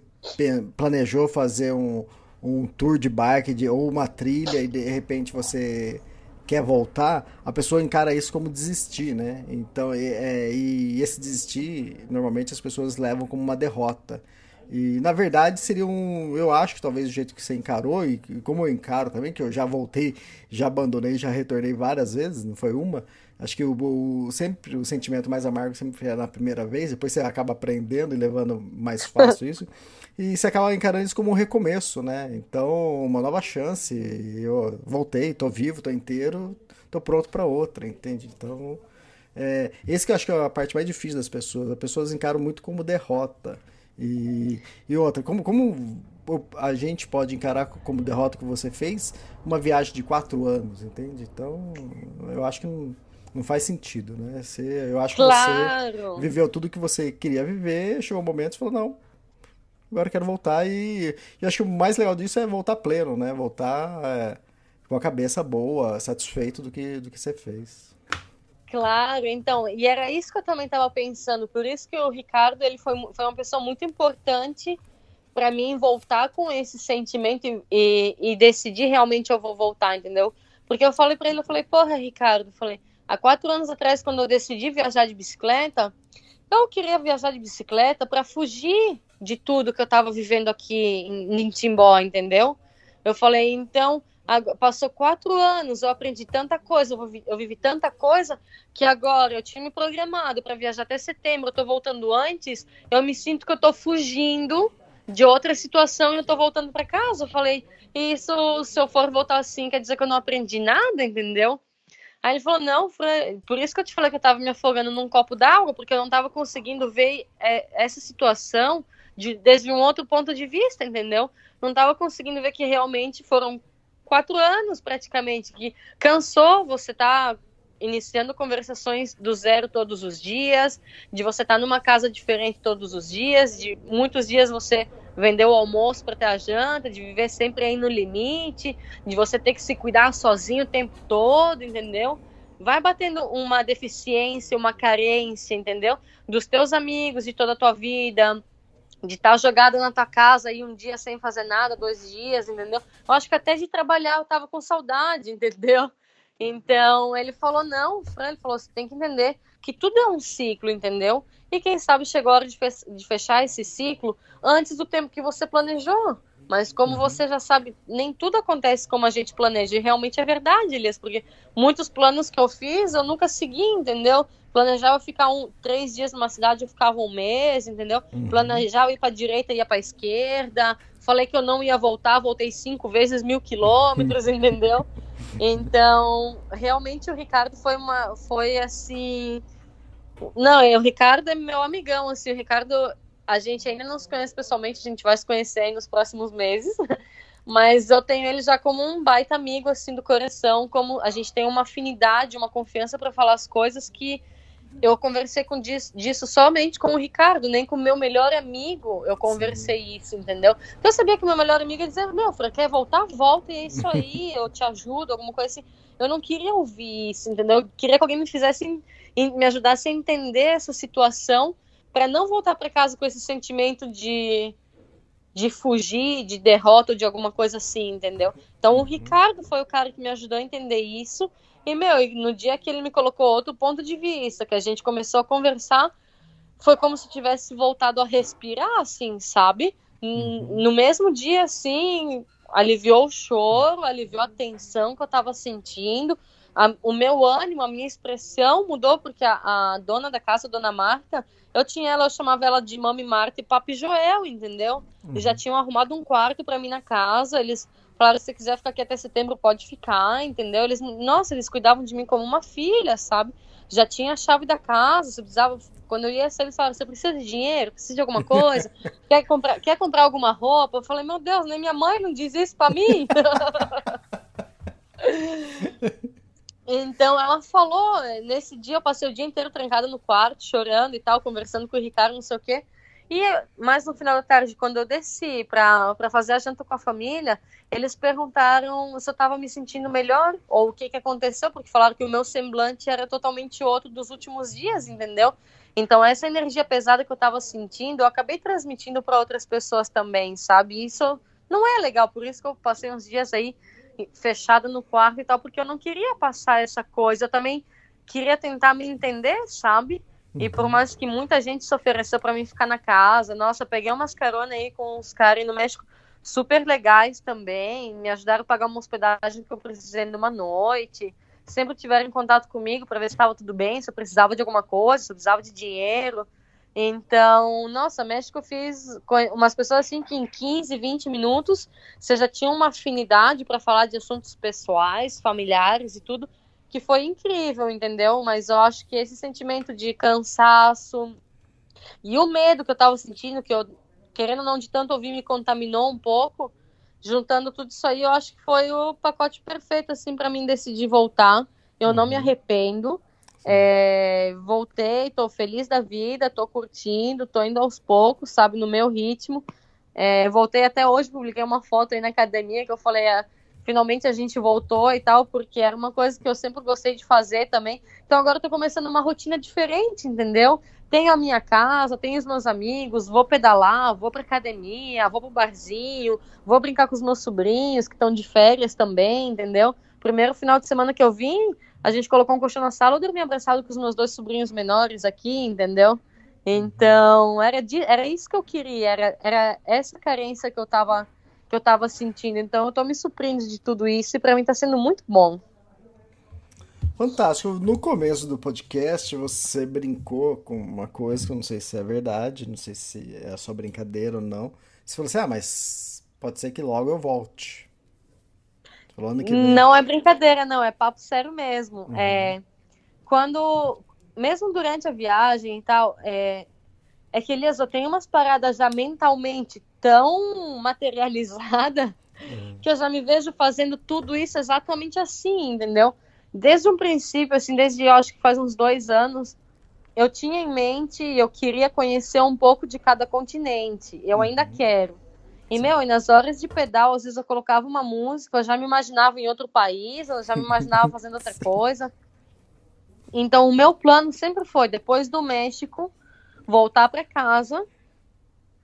Speaker 2: planejou fazer um, um tour de bike de, ou uma trilha e de repente você quer voltar, a pessoa encara isso como desistir, né? Então, é, e esse desistir, normalmente as pessoas levam como uma derrota. E na verdade seria um. Eu acho que talvez o jeito que você encarou, e como eu encaro também, que eu já voltei, já abandonei, já retornei várias vezes, não foi uma. Acho que o, o sempre o sentimento mais amargo sempre é na primeira vez, depois você acaba aprendendo e levando mais fácil isso. E você acaba encarando isso como um recomeço, né? Então, uma nova chance. Eu voltei, tô vivo, tô inteiro, tô pronto para outra, entende? Então, é, esse que eu acho que é a parte mais difícil das pessoas. As pessoas encaram muito como derrota. E, e outra, como, como a gente pode encarar como derrota que você fez uma viagem de quatro anos, entende? Então, eu acho que não, Não faz sentido, né? Você, eu acho que
Speaker 5: Claro.
Speaker 2: você viveu tudo que você queria viver, chegou um momento e falou, não, agora quero voltar e, e acho que o mais legal disso é voltar pleno, né? Voltar é, com a cabeça boa, satisfeito do que, do que você fez.
Speaker 5: Claro, então, e era isso que eu também estava pensando, por isso que o Ricardo, ele foi, foi uma pessoa muito importante para mim voltar com esse sentimento e, e, e decidir realmente eu vou voltar, entendeu? Porque eu falei para ele, eu falei, porra, Ricardo, eu falei, há quatro anos atrás, quando eu decidi viajar de bicicleta, eu queria viajar de bicicleta para fugir de tudo que eu estava vivendo aqui em, em Timbó, entendeu? Eu falei, então, Passou quatro anos, eu aprendi tanta coisa, eu vivi, eu vivi tanta coisa que agora eu tinha me programado para viajar até setembro, eu tô voltando antes, eu me sinto que eu tô fugindo de outra situação e eu tô voltando para casa. Eu falei, isso, se eu for voltar assim, quer dizer que eu não aprendi nada, entendeu? Aí ele falou, não, por isso que eu te falei que eu tava me afogando num copo d'água, porque eu não tava conseguindo ver é, essa situação de, desde um outro ponto de vista, entendeu? Não tava conseguindo ver que realmente foram quatro anos praticamente, que cansou, você tá iniciando conversações do zero todos os dias, de você estar tá numa casa diferente todos os dias, de muitos dias você vender o almoço para ter a janta, de viver sempre aí no limite, de você ter que se cuidar sozinho o tempo todo, entendeu? Vai batendo uma deficiência, uma carência, entendeu? Dos teus amigos, de toda a tua vida, de estar jogada na tua casa aí um dia sem fazer nada, dois dias, entendeu? Eu acho que até de trabalhar eu tava com saudade, entendeu? Então ele falou: não, Fran, ele falou: você tem que entender que tudo é um ciclo, entendeu? E quem sabe chegou a hora de fechar esse ciclo antes do tempo que você planejou. Mas como uhum. você já sabe, nem tudo acontece como a gente planeja. E realmente é verdade, Elias, porque muitos planos que eu fiz eu nunca segui, entendeu? Planejava ficar um, três dias numa cidade, eu ficava um mês, entendeu? Uhum. Planejava ir para direita, ia para esquerda. Falei que eu não ia voltar, voltei cinco vezes mil quilômetros, entendeu? Então, realmente o Ricardo foi uma, foi assim, não, o Ricardo é meu amigão, assim, o Ricardo, a gente ainda não se conhece pessoalmente, a gente vai se conhecer aí nos próximos meses, mas eu tenho ele já como um baita amigo, assim, do coração, como a gente tem uma afinidade, uma confiança para falar as coisas que eu conversei com disso, disso, somente com o Ricardo, nem com o meu melhor amigo eu conversei Sim. isso, entendeu? Então eu sabia que o meu melhor amigo ia dizer, meu, Fran, quer voltar? Volta, e é isso aí, eu te ajudo, alguma coisa assim. Eu não queria ouvir isso, entendeu? Eu queria que alguém me fizesse, me ajudasse a entender essa situação para não voltar para casa com esse sentimento de, de fugir, de derrota ou de alguma coisa assim, entendeu? Então o Ricardo foi o cara que me ajudou a entender isso. E, meu, no dia que ele me colocou outro ponto de vista, que a gente começou a conversar, foi como se tivesse voltado a respirar, assim, sabe? No mesmo dia, assim, aliviou o choro, aliviou a tensão que eu tava sentindo. A, o meu ânimo, a minha expressão mudou, porque a, a, dona da casa, a dona Marta, eu tinha ela, eu chamava ela de Mami Marta e Papi Joel, entendeu? Uhum. Eles já tinham arrumado um quarto para mim na casa, eles falaram, se você quiser ficar aqui até setembro, pode ficar, entendeu? Eles, nossa, eles cuidavam de mim como uma filha, sabe? Já tinha a chave da casa, você precisava, quando eu ia sair, eles falaram, você precisa de dinheiro, precisa de alguma coisa, quer, comprar, quer comprar alguma roupa? Eu falei, meu Deus, nem minha mãe não diz isso pra mim. Então ela falou, nesse dia eu passei o dia inteiro trancada no quarto, chorando e tal, conversando com o Ricardo, não sei o quê. E mais no final da tarde, quando eu desci para fazer a janta com a família, eles perguntaram se eu estava me sentindo melhor ou o que, que aconteceu, porque falaram que o meu semblante era totalmente outro dos últimos dias, entendeu? Então, essa energia pesada que eu estava sentindo, eu acabei transmitindo para outras pessoas também, sabe? Isso não é legal, por isso que eu passei uns dias aí fechada no quarto e tal, porque eu não queria passar essa coisa, eu também queria tentar me entender, sabe? E por mais que muita gente se ofereceu para mim ficar na casa, nossa, eu peguei umas caronas aí com os caras no México super legais também, me ajudaram a pagar uma hospedagem que eu precisei numa noite, sempre tiveram em contato comigo para ver se estava tudo bem, se eu precisava de alguma coisa, se eu precisava de dinheiro. Então, nossa, México eu fiz com umas pessoas assim que em 15, 20 minutos você já tinha uma afinidade para falar de assuntos pessoais, familiares e tudo que foi incrível, entendeu? Mas eu acho que esse sentimento de cansaço e o medo que eu tava sentindo, que eu, querendo ou não, de tanto ouvir, me contaminou um pouco. Juntando tudo isso aí, eu acho que foi o pacote perfeito, assim, para mim decidir voltar. Eu uhum. não me arrependo. É, voltei, tô feliz da vida, tô curtindo, tô indo aos poucos, sabe, no meu ritmo. É, voltei até hoje, publiquei uma foto aí na academia que eu falei, ah, finalmente a gente voltou e tal, porque era uma coisa que eu sempre gostei de fazer também. Então agora eu tô começando uma rotina diferente, entendeu? Tenho a minha casa, tenho os meus amigos, vou pedalar, vou pra academia, vou pro barzinho, vou brincar com os meus sobrinhos que estão de férias também, entendeu? Primeiro final de semana que eu vim, a gente colocou um colchão na sala, eu dormi abraçado com os meus dois sobrinhos menores aqui, entendeu? Então, era, de, era isso que eu queria, era, era essa carência que eu tava que eu tava sentindo. Então, eu tô me surpreendendo de tudo isso e para mim tá sendo muito bom.
Speaker 2: Fantástico. No começo do podcast, você brincou com uma coisa que eu não sei se é verdade, não sei se é só brincadeira ou não. Você falou assim: ah, mas pode ser que logo eu volte.
Speaker 5: Não é brincadeira, não, é papo sério mesmo. Uhum. É, quando, mesmo durante a viagem e tal, é, é que Elias, eu tenho umas paradas já mentalmente tão materializada uhum. que eu já me vejo fazendo tudo isso exatamente assim, entendeu? Desde um princípio, assim, desde eu acho que faz uns dois anos, eu tinha em mente, eu queria conhecer um pouco de cada continente. Eu ainda uhum. quero. E, meu, e nas horas de pedal, às vezes eu colocava uma música, eu já me imaginava em outro país, eu já me imaginava fazendo outra coisa. Então, o meu plano sempre foi, depois do México, voltar para casa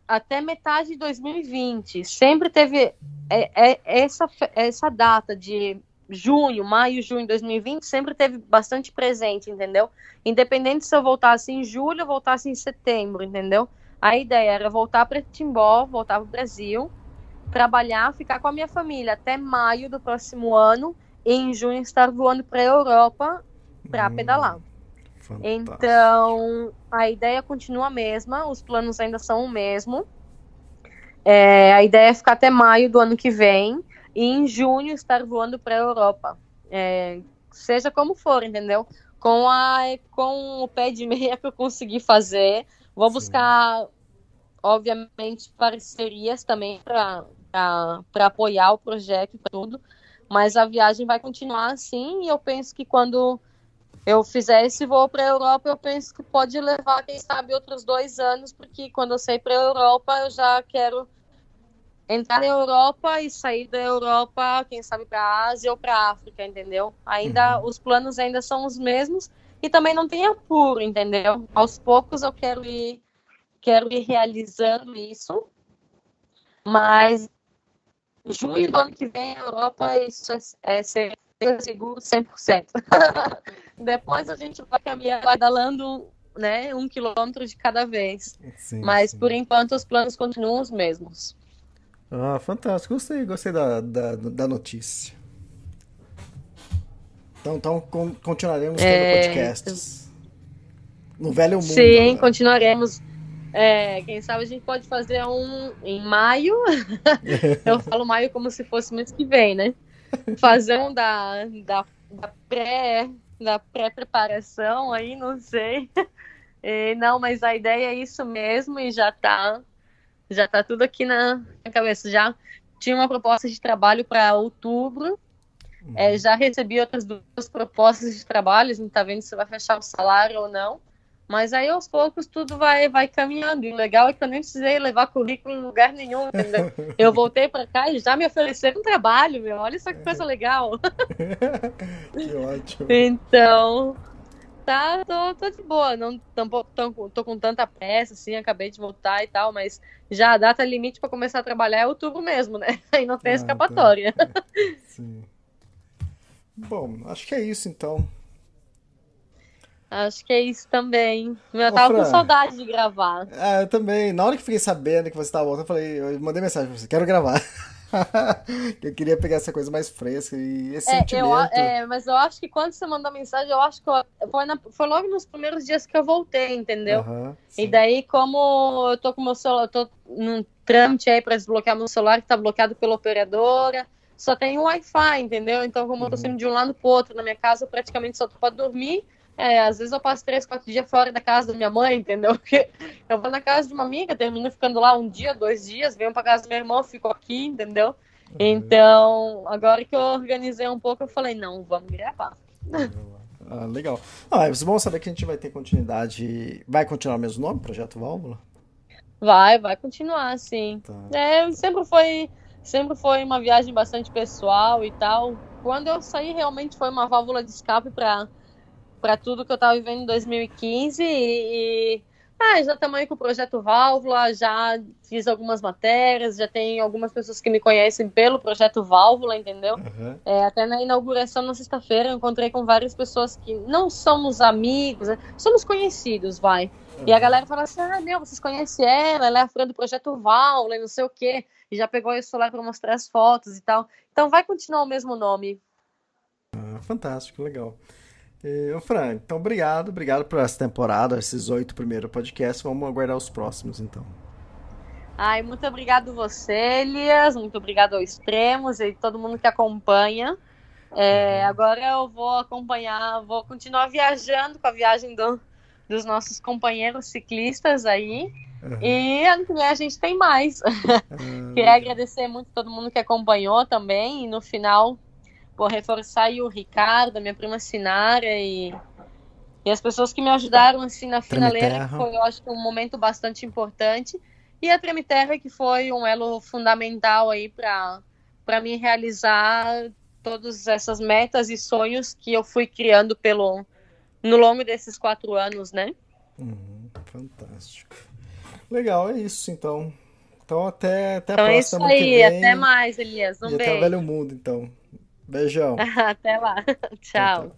Speaker 5: até metade de 2020. Sempre teve é, é, essa, essa data de junho, maio, junho de 2020, sempre teve bastante presente, entendeu? Independente se eu voltasse em julho ou voltasse em setembro, entendeu? A ideia era voltar para Timbó, voltar para o Brasil, trabalhar, ficar com a minha família até maio do próximo ano e em junho estar voando para a Europa para hum, pedalar. Fantástico. Então, a ideia continua a mesma, os planos ainda são o mesmo. É, a ideia é ficar até maio do ano que vem e em junho estar voando para a Europa. É, seja como for, entendeu? Com, a, com o pé de meia que eu consegui fazer, Vou buscar, obviamente, parcerias também para apoiar o projeto e tudo, mas a viagem vai continuar assim e eu penso que quando eu fizer esse voo para a Europa, eu penso que pode levar, quem sabe, outros dois anos, porque quando eu sair para a Europa, eu já quero entrar na Europa e sair da Europa, quem sabe, para a Ásia ou para a África, entendeu? Ainda, uhum. os planos ainda são os mesmos, e também não tem apuro, entendeu? Aos poucos eu quero ir, quero ir realizando isso, mas junho do ano que vem a Europa isso é, é seguro 100%. Depois a gente vai caminhar badalando né, um quilômetro de cada vez. Sim, mas sim. por enquanto os planos continuam os mesmos.
Speaker 2: Ah, fantástico. Gostei, gostei da, da, da notícia. Então, então continuaremos tendo é... podcasts. No velho mundo.
Speaker 5: Sim, né? continuaremos. É, quem sabe a gente pode fazer um em maio. Eu falo maio como se fosse mês que vem, né? Fazer um da, da, da pré da pré-preparação aí, não sei. E, não, mas a ideia é isso mesmo e já tá já tá tudo aqui na, na cabeça. Já tinha uma proposta de trabalho para outubro é, já recebi outras duas propostas de trabalho, a gente tá vendo se vai fechar o salário ou não. Mas aí aos poucos tudo vai, vai caminhando. E o legal é que eu nem precisei levar currículo em lugar nenhum, entendeu? Eu voltei para cá e já me ofereceram um trabalho, meu. Olha só que coisa legal.
Speaker 2: que ótimo.
Speaker 5: Então, tá, tô, tô de boa. Não tampouco tô, tô, com tanta pressa, assim, acabei de voltar e tal, mas já a data limite para começar a trabalhar é outubro mesmo, né? Aí não tem ah, escapatória. Tá. Sim.
Speaker 2: Bom, acho que é isso então.
Speaker 5: Acho que é isso também. Eu tava Fran, com saudade de gravar.
Speaker 2: É, eu também. Na hora que fiquei sabendo que você estava voltando, eu falei, eu mandei mensagem pra você, quero gravar. eu queria pegar essa coisa mais fresca e esse é, sentimento.
Speaker 5: Eu, é, mas eu acho que quando você mandou mensagem, eu acho que eu, foi, na, foi, logo nos primeiros dias que eu voltei, entendeu? e daí, como eu tô com meu celular, eu tô num trâmite aí pra desbloquear meu celular que tá bloqueado pela operadora só tem Wi-Fi, entendeu? Então, como eu tô uhum. saindo de um lado pro outro na minha casa, eu praticamente só tô pra dormir. É, às vezes eu passo três, quatro dias fora da casa da minha mãe, entendeu? Porque eu vou na casa de uma amiga, termino ficando lá um dia, dois dias, venho pra casa do meu irmão, fico aqui, entendeu? Uhum. Então, agora que eu organizei um pouco, eu falei, não, vamos gravar.
Speaker 2: Ah, legal. Não, é bom saber que a gente vai ter continuidade. Vai continuar o mesmo nome, Projeto Válvula?
Speaker 5: Vai, vai continuar, sim.
Speaker 2: Tá.
Speaker 5: É, sempre foi, sempre foi uma viagem bastante pessoal e tal. Quando eu saí, realmente foi uma válvula de escape para para tudo que eu estava vivendo em 2015 e, e ah, já aí com o projeto Válvula, já fiz algumas matérias, já tem algumas pessoas que me conhecem pelo projeto Válvula, entendeu?
Speaker 2: Uhum.
Speaker 5: É, até na inauguração na sexta-feira eu encontrei com várias pessoas que não somos amigos, né? somos conhecidos, vai. E a galera fala assim: ah, meu, vocês conhecem ela, ela é a fã do projeto Válvula e não sei o quê. E já pegou isso lá para mostrar as fotos e tal. Então vai continuar o mesmo nome.
Speaker 2: Ah, fantástico, legal. E, ô Fran, então obrigado, obrigado por essa temporada, esses oito primeiros podcasts. Vamos aguardar os próximos, então.
Speaker 5: Ai, muito obrigado você, Elias. Muito obrigado ao Extremos e todo mundo que acompanha. É, agora eu vou acompanhar, vou continuar viajando com a viagem do, dos nossos companheiros ciclistas aí. E ano que vem a gente tem mais. Queria agradecer muito todo mundo que acompanhou também. E no final, vou reforçar aí o Ricardo, a minha prima Sinara e, e as pessoas que me ajudaram assim na finaleira, que foi, eu acho um momento bastante importante. E a Treme Terra, que foi um elo fundamental aí para mim realizar todas essas metas e sonhos que eu fui criando pelo no longo desses quatro anos, né?
Speaker 2: Uhum, fantástico. Legal, é isso então. Então até, até a
Speaker 5: Então é isso
Speaker 2: próxima ano que
Speaker 5: aí, até mais, Elias. Um
Speaker 2: e até o
Speaker 5: beijo.
Speaker 2: Velho Mundo, então. Beijão.
Speaker 5: até lá.
Speaker 2: Tchau.